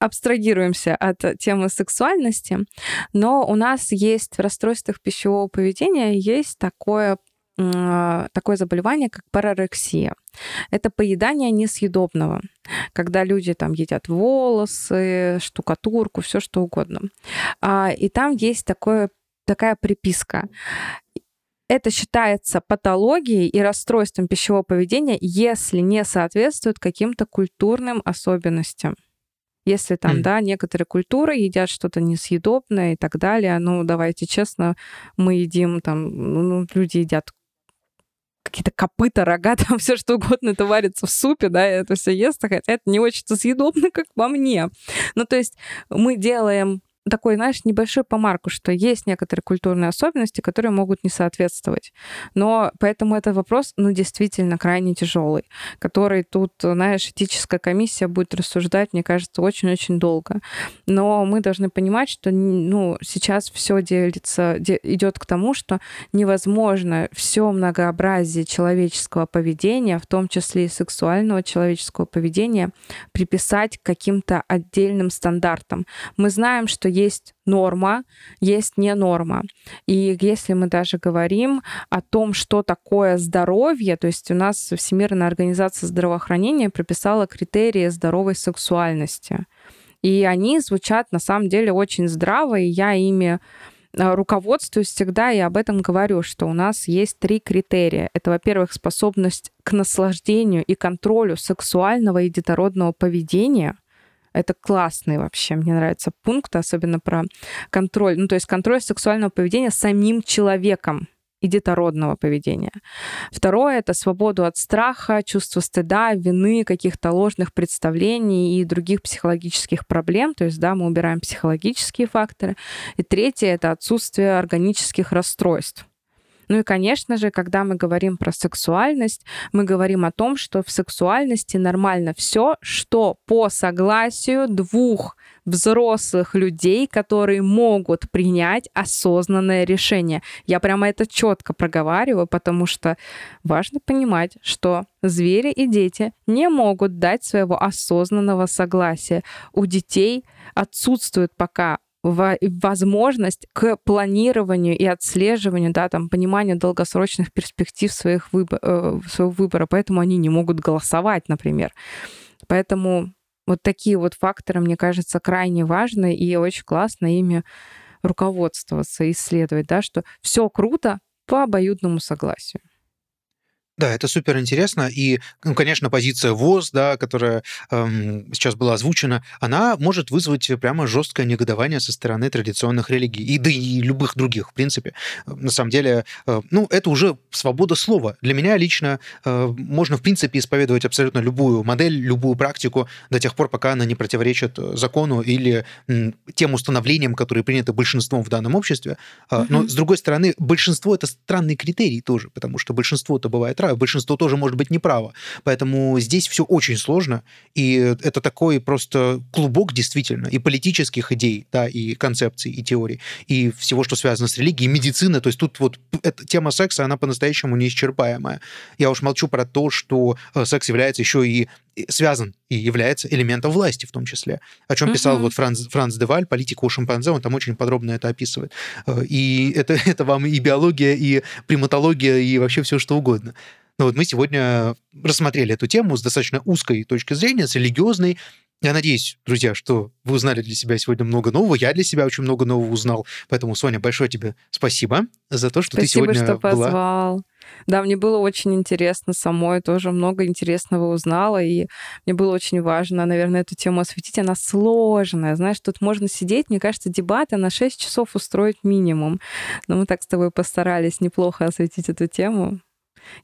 абстрагируемся от темы сексуальности, но у нас есть в расстройствах пищевого поведения есть такое такое заболевание, как парарексия. Это поедание несъедобного, когда люди там едят волосы, штукатурку, все что угодно. А, и там есть такое, такая приписка. Это считается патологией и расстройством пищевого поведения, если не соответствует каким-то культурным особенностям. Если там, mm. да, некоторые культуры едят что-то несъедобное и так далее, ну, давайте честно, мы едим там, ну, люди едят какие-то копыта, рога, <laughs> там все что угодно, это варится в супе, да, это все ест, хотя это не очень съедобно, как по мне. Ну, то есть мы делаем такой, знаешь, небольшой помарку, что есть некоторые культурные особенности, которые могут не соответствовать. Но поэтому этот вопрос, ну, действительно крайне тяжелый, который тут, знаешь, этическая комиссия будет рассуждать, мне кажется, очень-очень долго. Но мы должны понимать, что, ну, сейчас все делится, идет к тому, что невозможно все многообразие человеческого поведения, в том числе и сексуального человеческого поведения, приписать каким-то отдельным стандартам. Мы знаем, что есть норма, есть не норма. И если мы даже говорим о том, что такое здоровье, то есть у нас Всемирная организация здравоохранения прописала критерии здоровой сексуальности. И они звучат на самом деле очень здраво, и я ими э, руководствуюсь всегда и об этом говорю, что у нас есть три критерия. Это, во-первых, способность к наслаждению и контролю сексуального и детородного поведения — это классный вообще, мне нравится пункт, особенно про контроль, ну то есть контроль сексуального поведения самим человеком и детородного поведения. Второе — это свободу от страха, чувства стыда, вины, каких-то ложных представлений и других психологических проблем. То есть, да, мы убираем психологические факторы. И третье — это отсутствие органических расстройств. Ну и, конечно же, когда мы говорим про сексуальность, мы говорим о том, что в сексуальности нормально все, что по согласию двух взрослых людей, которые могут принять осознанное решение. Я прямо это четко проговариваю, потому что важно понимать, что звери и дети не могут дать своего осознанного согласия. У детей отсутствует пока возможность к планированию и отслеживанию, да, там, пониманию долгосрочных перспектив своих выбор, э, своего выбора, поэтому они не могут голосовать, например. Поэтому вот такие вот факторы, мне кажется, крайне важны, и очень классно ими руководствоваться, исследовать, да, что все круто по обоюдному согласию. Да, это супер интересно. И, ну, конечно, позиция ВОЗ, да, которая эм, сейчас была озвучена, она может вызвать прямо жесткое негодование со стороны традиционных религий. И да и любых других, в принципе. На самом деле, э, ну, это уже свобода слова. Для меня лично э, можно, в принципе, исповедовать абсолютно любую модель, любую практику до тех пор, пока она не противоречит закону или м, тем установлениям, которые приняты большинством в данном обществе. Э, но, с другой стороны, большинство — это странный критерий тоже, потому что большинство-то бывает разное большинство тоже может быть неправо. Поэтому здесь все очень сложно, и это такой просто клубок действительно и политических идей, да, и концепций, и теорий, и всего, что связано с религией, медицины. То есть тут вот эта тема секса, она по-настоящему неисчерпаемая. Я уж молчу про то, что э, секс является еще и связан и является элементом власти в том числе. О чем писал uh-huh. вот Франц, Франц Деваль, политика у шимпанзе, он там очень подробно это описывает. Э, и это, <laughs> это вам и биология, и приматология, и вообще все что угодно. Но вот мы сегодня рассмотрели эту тему с достаточно узкой точки зрения, с религиозной. Я надеюсь, друзья, что вы узнали для себя сегодня много нового. Я для себя очень много нового узнал. Поэтому, Соня, большое тебе спасибо за то, что спасибо, ты сегодня что была... Да, мне было очень интересно самой, тоже много интересного узнала, и мне было очень важно, наверное, эту тему осветить. Она сложная, знаешь, тут можно сидеть, мне кажется, дебаты на 6 часов устроить минимум. Но мы так с тобой постарались неплохо осветить эту тему.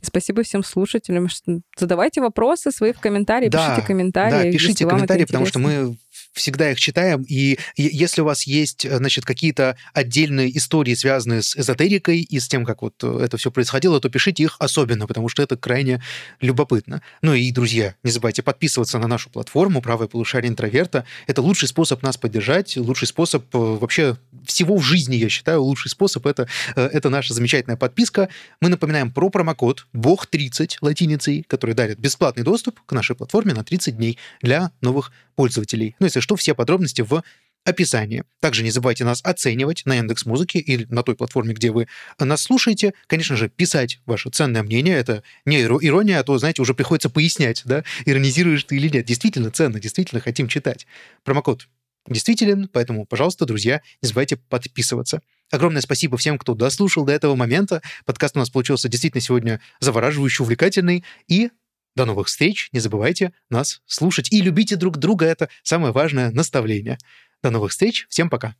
И спасибо всем слушателям. Задавайте вопросы свои в комментарии, да, пишите комментарии. Да, пишите комментарии, потому что мы всегда их читаем, и если у вас есть, э, значит, какие-то отдельные истории, связанные с эзотерикой и с тем, как вот э, это все происходило, то пишите их особенно, потому что это крайне любопытно. Ну и, друзья, не забывайте подписываться на нашу платформу «Правое полушарие интроверта». Это лучший способ нас поддержать, лучший способ э, вообще всего в жизни, я считаю, лучший способ это, это наша замечательная подписка. Мы напоминаем про промокод «Бог30» латиницей, который дарит бесплатный доступ к нашей платформе на 30 дней для новых пользователей. Ну, если что, все подробности в описании. Также не забывайте нас оценивать на Яндекс Музыке или на той платформе, где вы нас слушаете. Конечно же, писать ваше ценное мнение. Это не ирония, а то, знаете, уже приходится пояснять, да, иронизируешь ты или нет. Действительно ценно, действительно хотим читать. Промокод действителен, поэтому, пожалуйста, друзья, не забывайте подписываться. Огромное спасибо всем, кто дослушал до этого момента. Подкаст у нас получился действительно сегодня завораживающий, увлекательный. И до новых встреч. Не забывайте нас слушать. И любите друг друга. Это самое важное наставление. До новых встреч. Всем пока.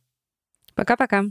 Пока-пока.